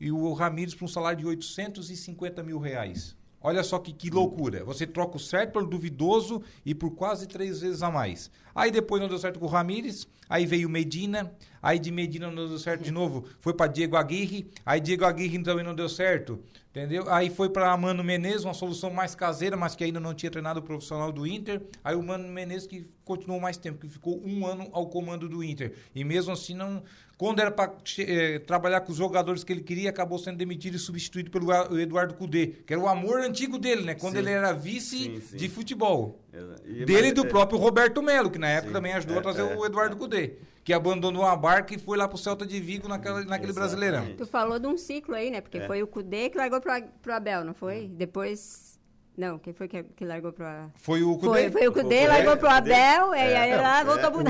E o Ramírez para um salário de 850 mil reais. Olha só que, que loucura. Você troca o certo pelo duvidoso e por quase três vezes a mais. Aí depois não deu certo com o Ramires, aí veio Medina, aí de Medina não deu certo de novo, foi para Diego Aguirre, aí Diego Aguirre também não deu certo, entendeu? Aí foi para Mano Menezes, uma solução mais caseira, mas que ainda não tinha treinado o profissional do Inter. Aí o Mano Menezes que continuou mais tempo, que ficou um ano ao comando do Inter. E mesmo assim não quando era para eh, trabalhar com os jogadores que ele queria, acabou sendo demitido e substituído pelo Eduardo Cudê, que era o amor antigo dele, né? Quando sim. ele era vice sim, sim. de futebol. E, dele e do é, próprio Roberto Melo, que na época também ajudou é, a trazer é, o Eduardo é. Cudê, que abandonou a barca e foi lá pro Celta de Vigo naquela, naquele Brasileirão. Tu falou de um ciclo aí, né? Porque é. foi o Cudê que largou pro, pro Abel, não foi? Depois não, quem foi que, que largou pro Foi o Cudê. Foi, foi o Cudê, largou pro Abel, é, e aí lá é, voltou pro...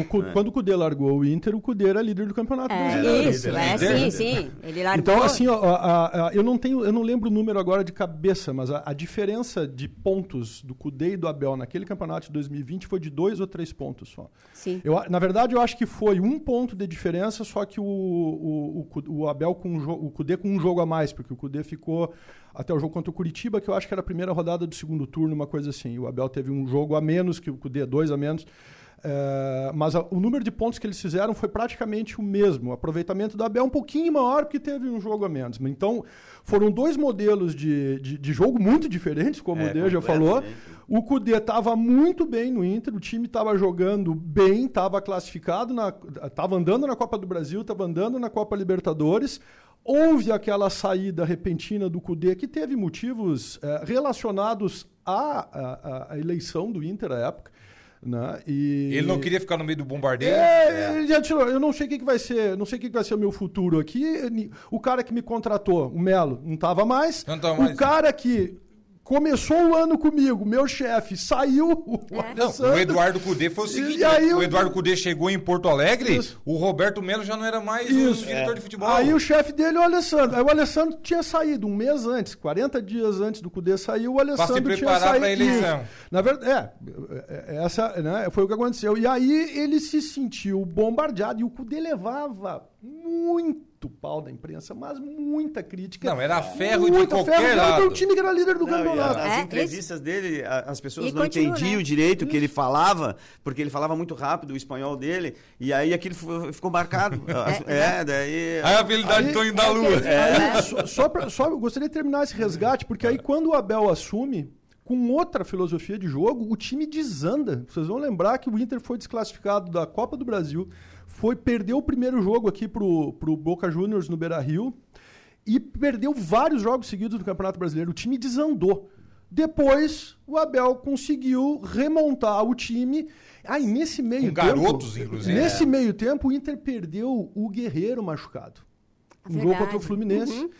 o, Quando o Cudê largou o Inter, o Cudê era líder do campeonato é, brasileiro. Isso, é, sim, sim. Ele largou... Então, assim, ó, a, a, eu, não tenho, eu não lembro o número agora de cabeça, mas a, a, diferença de pontos do Cudê e do Abel naquele campeonato de 2020 foi de dois ou três pontos só. Sim. Eu, na verdade, eu acho que foi um ponto de diferença, só que o, o, o, o Abel com o, o Cudê com um jogo a mais, porque o Cudê ficou até o jogo contra o Curitiba, que eu acho que era a primeira rodada do segundo turno, uma coisa assim. O Abel teve um jogo a menos, que o Cudê dois a menos. É, mas a, o número de pontos que eles fizeram foi praticamente o mesmo. O aproveitamento do Abel é um pouquinho maior porque teve um jogo a menos. Então, foram dois modelos de, de, de jogo muito diferentes, como é, o Deja falou. O Cudê estava muito bem no Inter, o time estava jogando bem, estava classificado, estava andando na Copa do Brasil, estava andando na Copa Libertadores. Houve aquela saída repentina do Cudê que teve motivos é, relacionados à, à, à, eleição do Inter à época. Né? E... Ele não queria ficar no meio do bombardeio? É, ele já tirou. Eu não sei o que, que vai ser, não sei o que, que vai ser o meu futuro aqui. O cara que me contratou, o Melo, não estava mais. Não tava o mais. cara que começou o ano comigo, meu chefe, saiu. O, É. Não, o Eduardo Cudê foi o seguinte: E aí o Eduardo Cudê chegou em Porto Alegre, Isso. o Roberto Melo já não era mais Isso. o diretor de futebol. Aí o chefe dele é o Alessandro. Aí o Alessandro tinha saído um mês antes, 40 dias antes do Cudê sair, o Alessandro tinha preparar saído. pra eleição. Isso. Na verdade, é, é, essa, né, foi o que aconteceu. E aí ele se sentiu bombardeado e o Cudê levava muito pau da imprensa, mas muita crítica. Não, era ferro de Muita qualquer ferro, era lado. o time que era líder do campeonato. as É, entrevistas dele, a- as pessoas E não continua, entendiam né? direito o que ele falava, porque ele falava muito rápido o espanhol dele, e aí aquilo ficou, marcado. é, daí. Aí a habilidade Aí- do Tonho da é Lua. ele- Aí, só, só, pra- só eu gostaria de terminar esse resgate, porque aí quando o Abel assume, com outra filosofia de jogo, o time desanda. Vocês vão lembrar que o Inter foi desclassificado da Copa do Brasil, foi perdeu o primeiro jogo aqui pro, pro Boca Juniors no Beira-Rio e perdeu vários jogos seguidos no Campeonato Brasileiro. O time desandou. Depois, o Abel conseguiu remontar o time. Aí, nesse meio Com tempo... garotos, inclusive. Nesse meio tempo, o Inter perdeu o Guerreiro machucado. Um jogo Verdade. contra o Fluminense. Uhum.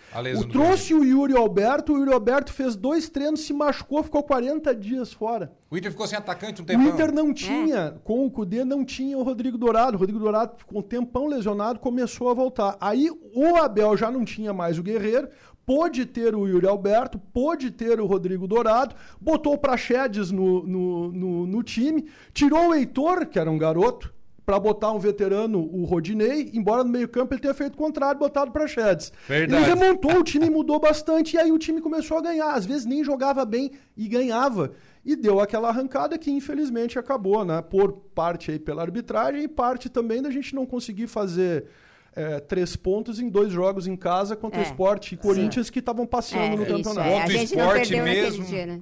O, trouxe o Yuri Alberto, o Yuri Alberto fez dois treinos, se machucou, ficou 40 dias fora. O Inter ficou sem atacante um O tempão. Inter não tinha, com o Cudê, não tinha o Rodrigo Dourado. O Rodrigo Dourado ficou um tempão lesionado, começou a voltar. Aí o Abel já não tinha mais o Guerreiro, pôde ter o Yuri Alberto, pôde ter o Rodrigo Dourado, botou o Praxedes no, no, no, no time, tirou o Heitor, que era um garoto, para botar um veterano, o Rodinei, embora no meio-campo ele tenha feito o contrário, botado para Chedes. Verdade. Ele remontou, o time mudou bastante e aí o time começou a ganhar. Às vezes nem jogava bem e ganhava. E deu aquela arrancada que infelizmente acabou, né? Por parte aí pela arbitragem e parte também da gente não conseguir fazer é, três pontos em dois jogos em casa contra o É. Sport e Corinthians que estavam passeando no É, isso, campeonato. é. Contra o gente não esporte perdeu mesmo. naquele dia, né?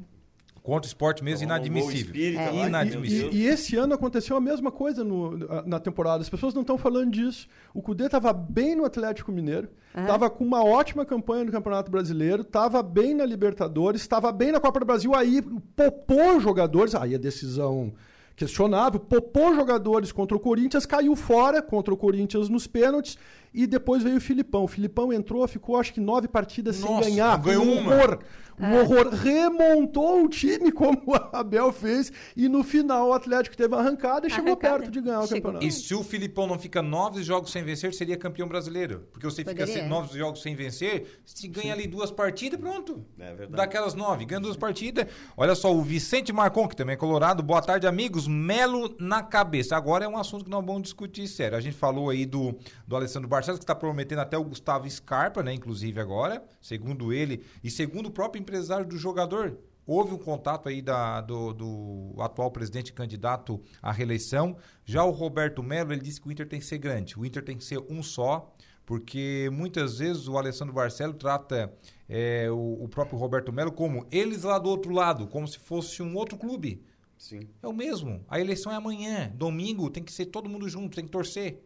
Contra o esporte mesmo, gol inadmissível. espírita É. Inadmissível. meu E, e esse ano aconteceu a mesma coisa no- na- temporada. As pessoas não estão falando disso. O Cudê estava bem no Atlético Mineiro, estava com uma ótima campanha no Campeonato Brasileiro, estava bem na Libertadores, estava bem na Copa do Brasil. Aí popou jogadores, aí a decisão questionável, popou jogadores contra o Corinthians, caiu fora contra o Corinthians nos pênaltis e depois veio o Filipão. O Filipão entrou, ficou acho que nove partidas Nossa, sem ganhar. ganhou um uma. Um horror. Remontou o time como o Abel fez e no final o Atlético teve uma arrancada e chegou Arrancada. perto de ganhar o Chegou. campeonato. E se o Filipão não fica nove jogos sem vencer, seria campeão brasileiro. Porque você fica Poderia. sem- nove jogos sem vencer, se ganha ali duas partidas, pronto. É verdade. Daquelas nove, ganha duas partidas. Olha só, o Vicente Marcon, que também é colorado. Boa tarde, amigos. Melo na cabeça. Agora é um assunto que nós vamos discutir sério. A gente falou aí do, do Alessandro Barcelos, que está prometendo até o Gustavo Scarpa, né? Inclusive agora, segundo ele, e segundo o próprio empresário do jogador. Houve um contato aí da, do, do atual presidente candidato à reeleição. Já o Roberto Melo, ele disse que o Inter tem que ser grande. O Inter tem que ser um só, porque muitas vezes o Alessandro Barcelo trata é, o, o próprio Roberto Melo como eles lá do outro lado, como se fosse um outro clube. Sim. É o mesmo. A eleição é amanhã. Domingo tem que ser todo mundo junto, tem que torcer.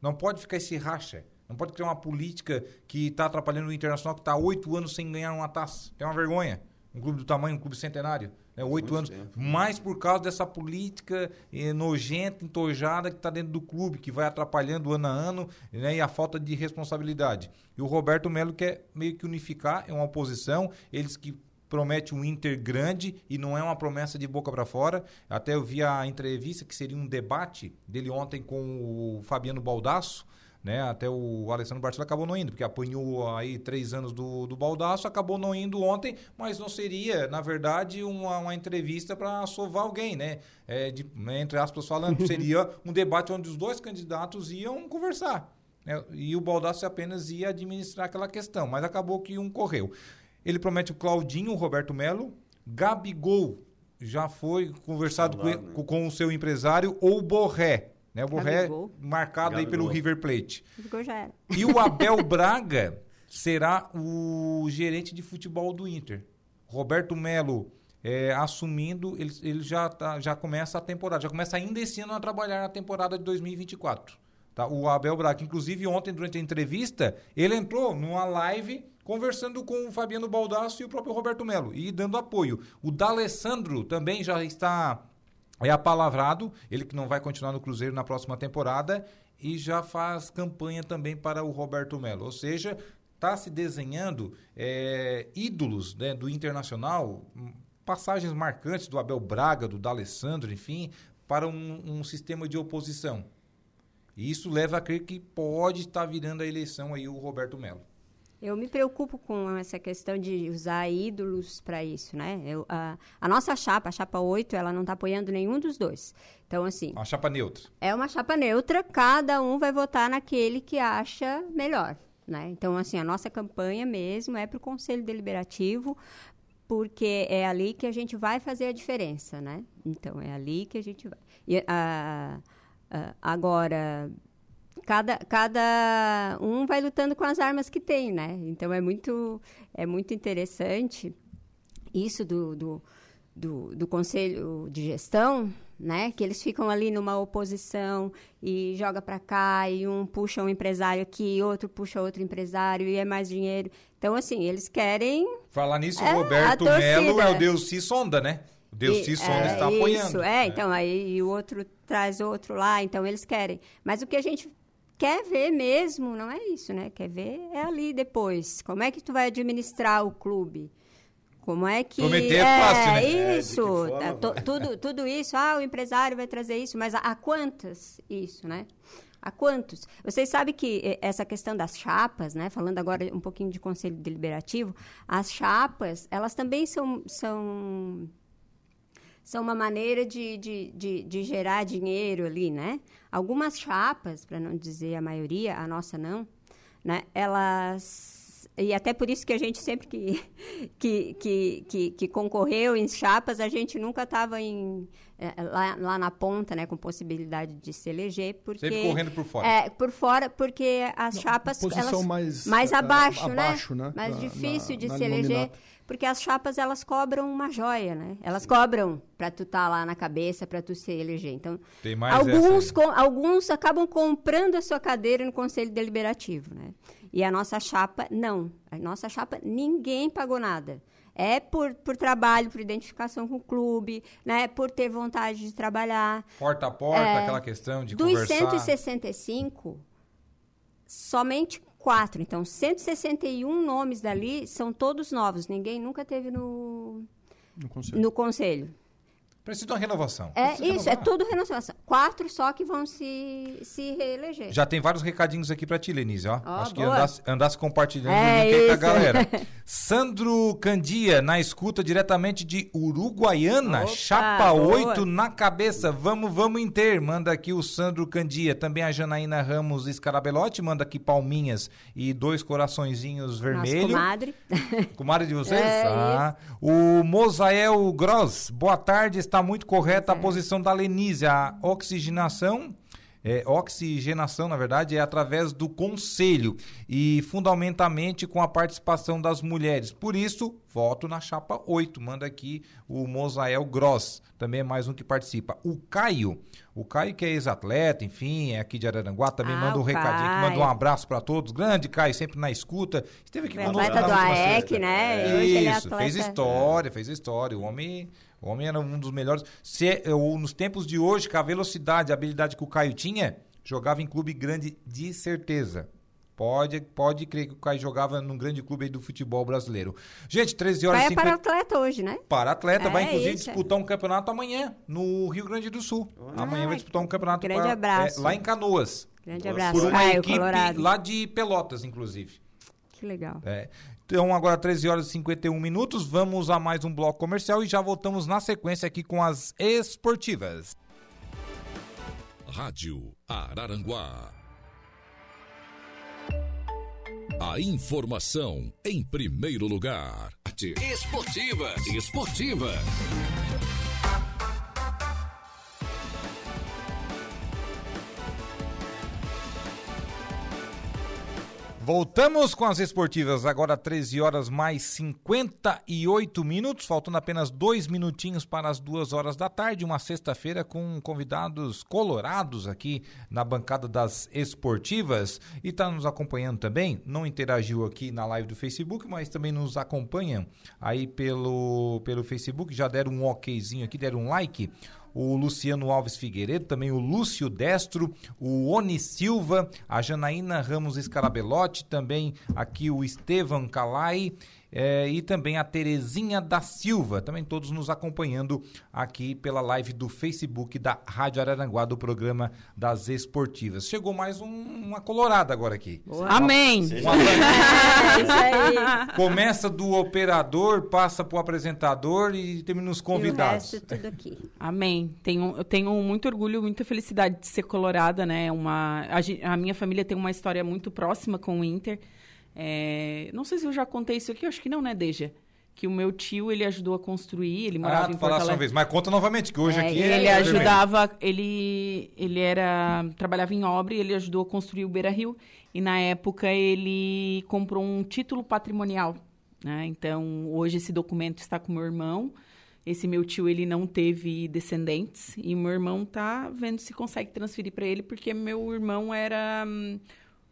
Não pode ficar esse racha. Não pode criar uma política que está atrapalhando o Internacional, que está oito anos sem ganhar uma taça. É uma vergonha. Um clube do tamanho, um clube centenário. Né? Oito anos. tempo. Mais por causa dessa política eh, nojenta, entojada que está dentro do clube, que vai atrapalhando ano a ano né? e a falta de responsabilidade. E o Roberto Melo quer meio que unificar, é uma oposição. Eles que promete um Inter grande e não é uma promessa de boca para fora. Até eu vi a entrevista que seria um debate dele ontem com o Fabiano Baldasso, né? Até o Alessandro Barcelos acabou não indo, porque apanhou aí três anos do, do Baldasso, acabou não indo ontem, mas não seria, na verdade, uma, uma entrevista para sovar alguém, né? É, de, né, entre aspas falando, seria um debate onde os dois candidatos iam conversar. né? E o Baldasso apenas ia administrar aquela questão, mas acabou que um correu. Ele promete o Claudinho, o Roberto Melo, Gabigol já foi conversado com, né? com- o seu empresário, ou o Borré, né? O Borré Gabigol. marcado aí pelo Gabigol. River Plate. Ficou já era. E o Abel Braga será o gerente de futebol do Inter. Roberto Melo é, assumindo, ele, ele já, tá- já começa a temporada, já começa ainda esse ano a trabalhar na temporada de 2024. Tá? O Abel Braga, inclusive ontem, durante a entrevista, ele entrou numa live conversando com o Fabiano Baldasso e o próprio Roberto Melo e dando apoio. O D'Alessandro também já está é apalavrado, ele que não vai continuar no Cruzeiro na próxima temporada e já faz campanha também para o Roberto Melo. Ou seja, está se desenhando é, ídolos né, do Internacional, hum, passagens marcantes do Abel Braga, do D'Alessandro, enfim, para um, um, sistema de oposição. E isso leva a crer que pode estar virando a eleição aí o Roberto Melo. Eu me preocupo com essa questão de usar ídolos para isso, né? Eu, a, a, nossa chapa, a chapa 8, ela não está apoiando nenhum dos dois. Então, assim... Uma chapa neutra. É uma chapa neutra, cada um vai votar naquele que acha melhor, né? Então, assim, a nossa campanha mesmo é para o Conselho Deliberativo, porque é ali que a gente vai fazer a diferença, né? Então, é ali que a gente vai. E, a, a, agora cada, cada um vai lutando com as armas que tem, né? Então é muito, é muito interessante isso do, do, do, do conselho de gestão, né? Que eles ficam ali numa oposição e joga para cá e um puxa um empresário aqui, outro puxa outro empresário e é mais dinheiro. Então assim, eles querem Falar nisso, é, o Roberto Melo é o Deus se sonda, né? O Deus se sonda é, está apoiando. Isso, é, é, então aí o outro traz outro lá, então eles querem. Mas o que a gente quer ver mesmo, não é isso, né? Quer ver é ali depois. Como é que tu vai administrar o clube? Como é que. Prometer é, fácil, né? É, isso. É, tudo, tudo isso, ah, o empresário vai trazer isso, mas a, a quantas isso, né? A quantos? Vocês sabem que essa questão das chapas, né? Falando agora um pouquinho de conselho deliberativo, as chapas, elas também são, são são uma maneira de, de, de, de gerar dinheiro ali, né? Algumas chapas, para não dizer a maioria, a nossa não, né? Elas e até por isso que a gente sempre que, que, que, que, que concorreu em chapas, a gente nunca estava em é, lá, lá na ponta, né, com possibilidade de se eleger, porque sempre correndo por fora. É, por fora, porque as Não, chapas posição elas, mais mais abaixo, é, né? abaixo né? Mais na, difícil na, de na se eleger porque as chapas elas cobram uma joia, né? Elas Sim. cobram para tu estar tá lá na cabeça, para tu se eleger. Então, Tem mais alguns com, alguns acabam comprando a sua cadeira no conselho deliberativo, né? E a nossa chapa não. A nossa chapa ninguém pagou nada. É por, por trabalho, por identificação com o clube, né? Por ter vontade de trabalhar. Porta a porta, é, aquela questão de dos conversar. Dos 165, somente quatro. Então, 161 nomes dali são todos novos. Ninguém nunca teve no, no conselho. No conselho. Precisa de uma renovação. É Precisa isso, renovar. é tudo renovação. Quatro só que vão se, se reeleger. Já tem vários recadinhos aqui para ti, Lenise, ó. Oh, Acho boa. que andasse, andasse compartilhando é o link aí com a galera. Sandro Candia, na escuta diretamente de Uruguaiana, Opa, Chapa boa. 8 na cabeça. Vamos, vamos ter. Manda aqui o Sandro Candia. Também a Janaína Ramos Escarabelote, manda aqui palminhas e dois coraçõezinhos vermelhos. comadre. Comadre de vocês? É, ah. O Mosael Gross, boa tarde, está muito correta a posição da Lenise. A oxigenação é, oxigenação, na verdade, é através do conselho e fundamentalmente com a participação das mulheres. Por isso, voto na chapa 8. Manda aqui o Mosael Gross, também é mais um que participa. O Caio, o Caio que é ex-atleta, enfim, é aqui de Araranguá, também ah, manda um recadinho aqui, manda um abraço para todos. Grande Caio, sempre na escuta. Esteve aqui conosco. Atleta do AEC, né? É, isso, é fez história, fez história. O homem o homem era um dos melhores. Se, é, ou nos tempos de hoje, com a velocidade, a habilidade que o Caio tinha, jogava em clube grande de certeza. Pode, pode crer que o Caio jogava num grande clube do futebol brasileiro. Gente, 13 horas e 50... para atleta hoje, né? Para atleta, é, vai inclusive isso, disputar é. um campeonato amanhã no Rio Grande do Sul. Ah, amanhã vai disputar um campeonato grande pra, abraço. É, lá em Canoas. Grande abraço. Por uma Caio, equipe Colorado. lá de Pelotas, inclusive. Que legal. É. Então, agora 13 horas e 51 minutos, vamos a mais um bloco comercial e já voltamos na sequência aqui com as esportivas. Rádio Araranguá. A informação em primeiro lugar. Esportivas, esportivas. Voltamos com as esportivas, agora 13 horas mais 58 minutos, faltando apenas dois minutinhos para as duas horas da tarde, uma sexta-feira com convidados colorados aqui na bancada das esportivas. E está nos acompanhando também, não interagiu aqui na live do Facebook, mas também nos acompanha aí pelo, pelo Facebook, já deram um okzinho aqui, deram um like, o Luciano Alves Figueiredo, também o Lúcio Destro, o Oni Silva, a Janaína Ramos Escarabelotti, também aqui o Estevam Calai, é, e também a Terezinha da Silva, também todos nos acompanhando aqui pela live do Facebook da Rádio Araranguá, do programa das Esportivas. Chegou mais um, uma colorada agora aqui. Boa. Amém! Uma, é, isso aí. Começa do operador, passa para o apresentador e termina nos convidados. E o resto tudo aqui. Amém. Tenho, eu tenho muito orgulho, muita felicidade de ser colorada, né? Uma, a, a minha família tem uma história muito próxima com o Inter. É, não sei se eu já contei isso aqui, acho que não, né, Deja? Que o meu tio, ele ajudou a construir, ele morava ah, em Porto Alegre. uma vez, mas conta novamente, que hoje é, aqui... Ele é ajudava, ele, ele era, trabalhava em obra e ele ajudou a construir o Beira Rio. E na época ele comprou um título patrimonial, né? Então, hoje esse documento está com meu irmão. Esse meu tio, ele não teve descendentes. E meu irmão tá vendo se consegue transferir para ele, porque meu irmão era hum,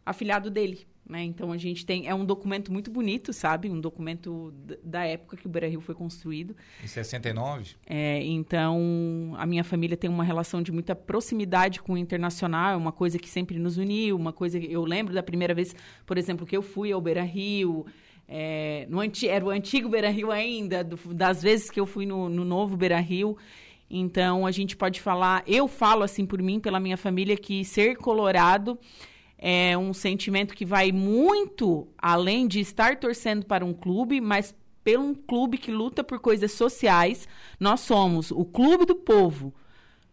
afilhado dele. Né? Então a gente tem. É um documento muito bonito, sabe? Um documento da época que o Beira Rio foi construído. Em 69? É, então a minha família tem uma relação de muita proximidade com o internacional, é uma coisa que sempre nos uniu, uma coisa que eu lembro da primeira vez, por exemplo, que eu fui ao Beira Rio. É, no anti, era o antigo Beira Rio ainda, do, das vezes que eu fui no, no novo Beira Rio. Então a gente pode falar, eu falo assim por mim, pela minha família, que ser colorado é um sentimento que vai muito além de estar torcendo para um clube, mas pelo um clube que luta por coisas sociais. Nós somos o clube do povo.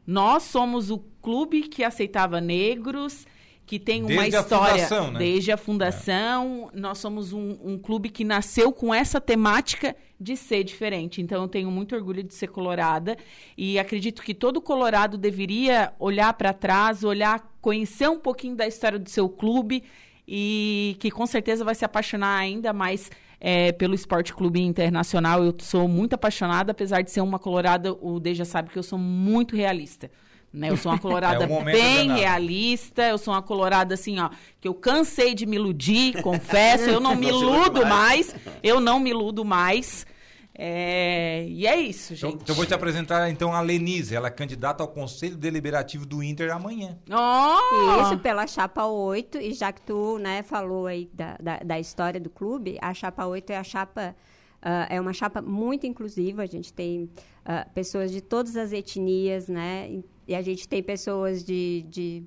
Nós somos o clube que aceitava negros, que tem uma desde história a fundação, né? desde a fundação. É. Nós somos um, um, clube que nasceu com essa temática de ser diferente. Então, eu tenho muito orgulho de ser colorada e acredito que todo colorado deveria olhar para trás, olhar, conhecer um pouquinho da história do seu clube e que com certeza vai se apaixonar ainda mais é, pelo Esporte Clube Internacional. Eu sou muito apaixonada, apesar de ser uma colorada, o Deja sabe que eu sou muito realista. Né? Eu sou uma colorada é um bem realista, eu sou uma colorada assim, ó, que eu cansei de me iludir, confesso, eu não me iludo mais, eu não me iludo mais. É... E é isso, então, gente. Então, então vou te apresentar então a Lenise, ela é candidata ao Conselho Deliberativo do Inter amanhã. Oh! Isso, pela Chapa 8, e já que tu né, falou aí da, da, da história do clube, a Chapa 8 é a chapa Uh, é uma chapa muito inclusiva, a gente tem uh, pessoas de todas as etnias, né? E a gente tem pessoas de, de,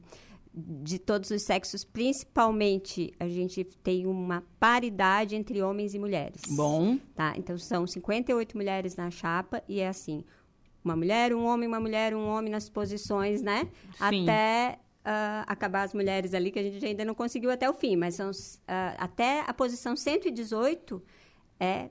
de todos os sexos, principalmente a gente tem uma paridade entre homens e mulheres. Bom. Tá? Então são 58 mulheres na chapa e é assim: uma mulher, um homem, uma mulher, um homem nas posições, né? Sim. Até Uh, acabar as mulheres ali, que a gente ainda não conseguiu até o fim, mas são, uh, até a posição 118 é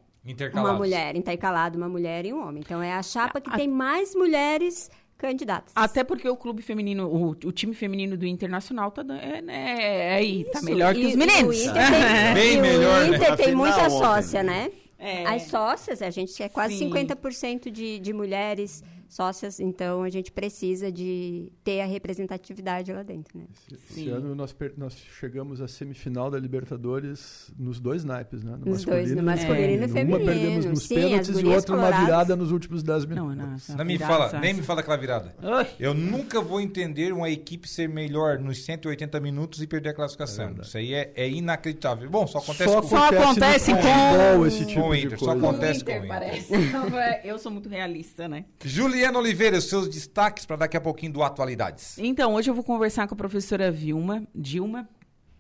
uma mulher, intercalado uma mulher e um homem. Então é a chapa que a... tem mais mulheres candidatas. Até porque o clube feminino, o, o time feminino do Internacional tá é, né, é aí, tá melhor que os meninos. O Inter tem, Bem melhor, o Inter né? tem muita sócia, né? É. As sócias, a gente é quase Sim. 50% de, de mulheres sócias, então a gente precisa de ter a representatividade lá dentro, né? Esse, esse ano nós, nós chegamos à semifinal da Libertadores nos dois naipes, né? No nos masculino, dois, no masculino é. e no feminino. Uma perdemos nos Sim, pênaltis e outra numa virada nos últimos 10 minutos. Não, não, não me fala, nem me fala aquela virada. Eu nunca vou entender uma equipe ser melhor nos 180 minutos e perder a classificação. É Isso aí é, é, inacreditável. Bom, só acontece só com, só acontece com, com, esse tipo com o Inter, só acontece com o Inter. Parece. É, eu sou muito realista, né? Juliana Juliana Oliveira, os seus destaques para daqui a pouquinho do Atualidades. Então, hoje eu vou conversar com a professora Vilma, Dilma,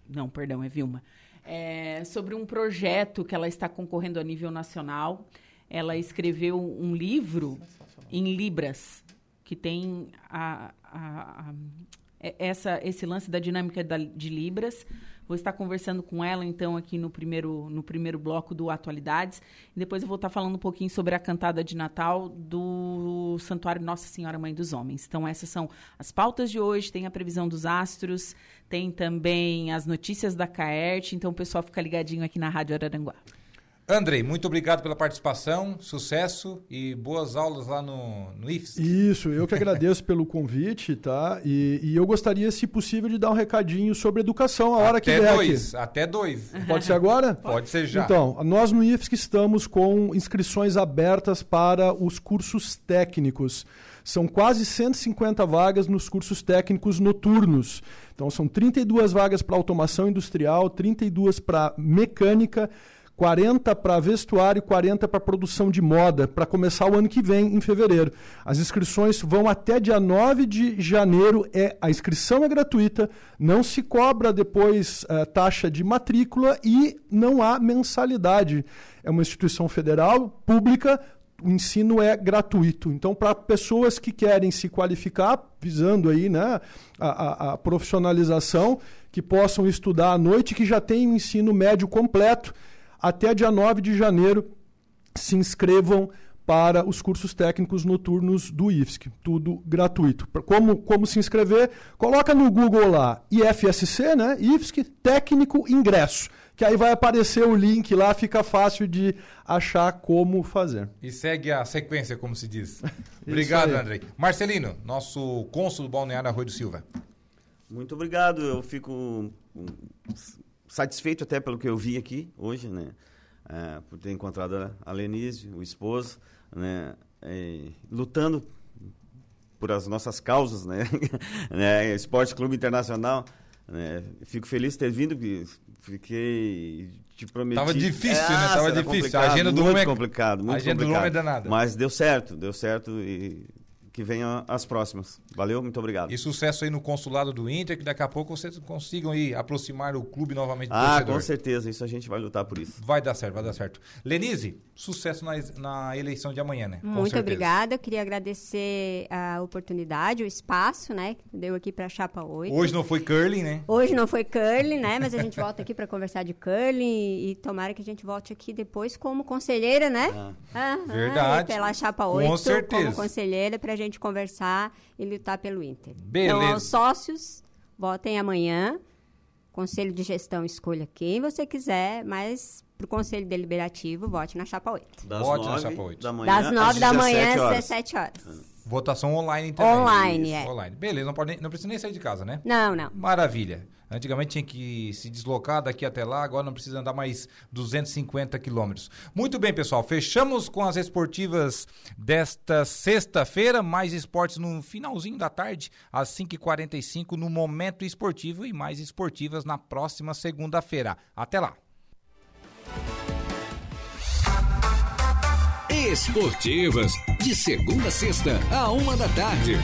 não, perdão, é Vilma, é, sobre um projeto que ela está concorrendo a nível nacional. Ela escreveu um livro em Libras, que tem a, a, a, essa, esse lance da dinâmica da, de Libras. Vou estar conversando com ela, então, aqui no primeiro, no primeiro bloco do Atualidades. E depois eu vou estar falando um pouquinho sobre a cantada de Natal do Santuário Nossa Senhora Mãe dos Homens. Então, essas são as pautas de hoje. Tem a previsão dos astros, tem também as notícias da CAERT. Então, o pessoal fica ligadinho aqui na Rádio Araranguá. Andrei, muito obrigado pela participação, sucesso e boas aulas lá no, no IFES. Isso, eu que agradeço pelo convite, tá? E, e, eu gostaria, se possível, de dar um recadinho sobre educação a hora até que der dois, aqui. Até dois. Pode ser agora? Pode ser já. Então, nós no IFES estamos com inscrições abertas para os cursos técnicos. são quase 150 vagas nos cursos técnicos noturnos. Então, são 32 vagas para automação industrial, 32 para mecânica, 40 para vestuário e 40 para produção de moda, para começar o ano que vem, em fevereiro. As inscrições vão até dia 9 de janeiro. É, a inscrição é gratuita, não se cobra depois uh, taxa de matrícula e não há mensalidade. É uma instituição federal, pública, o ensino é gratuito. Então, para pessoas que querem se qualificar, visando aí né, a, a, a profissionalização, que possam estudar à noite, que já tem o ensino médio completo, até dia 9 de janeiro se inscrevam para os cursos técnicos noturnos do IFSC, tudo gratuito. Como, como se inscrever? Coloca no Google lá, IFSC, né? IFSC Técnico Ingresso, que aí vai aparecer o link lá, fica fácil de achar como fazer. E segue a sequência, como se diz. obrigado, André. Marcelino, nosso cônsul do Balneário Arroio do Silva. Muito obrigado, eu fico satisfeito até pelo que eu vi aqui hoje, né? É, por ter encontrado a Lenise, o esposo, né? E, lutando por as nossas causas, né? né? Esporte Clube Internacional. Né? Fico feliz de ter vindo, fiquei te prometi. Tava difícil, né? Tava difícil. A agenda do muito é complicado, muito a agenda complicado. do é danada. Mas deu certo, deu certo e que venham as próximas. Valeu, muito obrigado. E sucesso aí no consulado do Inter, que daqui a pouco vocês consigam aí aproximar o clube novamente do Ah, torcedor. com certeza, isso a gente vai lutar por isso. Vai dar certo, vai dar certo. Lenise, sucesso na, na eleição de amanhã, né? Com Muito certeza. obrigada. Eu queria agradecer a oportunidade, o espaço, né, que deu aqui para a Chapa 8. Hoje não foi curling, né? Hoje não foi curling, né? Mas a gente volta aqui para conversar de curling e, e tomara que a gente volte aqui depois como conselheira, né? Ah. Aham, Verdade. Pela Chapa Com 8, certeza. como conselheira, para a gente conversar e lutar pelo Inter. Beleza. Então, aos sócios, votem amanhã. Conselho de gestão, escolha quem você quiser, mas para o Conselho Deliberativo, vote na Chapa 8. Das Vote na Chapa oito. da manhã Das às 9 da manhã 17 às horas. 17 horas. Votação online também. Online, é. Online. Beleza, não, pode, nem- não precisa nem sair de casa, né? Não, não. Maravilha. Antigamente tinha que se deslocar daqui até lá, agora não precisa andar mais 250 quilômetros. Muito bem, pessoal. Fechamos com as esportivas desta sexta-feira. Mais esportes no finalzinho da tarde, às 5h45, no Momento Esportivo. E mais esportivas na próxima segunda-feira. Até lá. Esportivas, de segunda a sexta, a uma da tarde.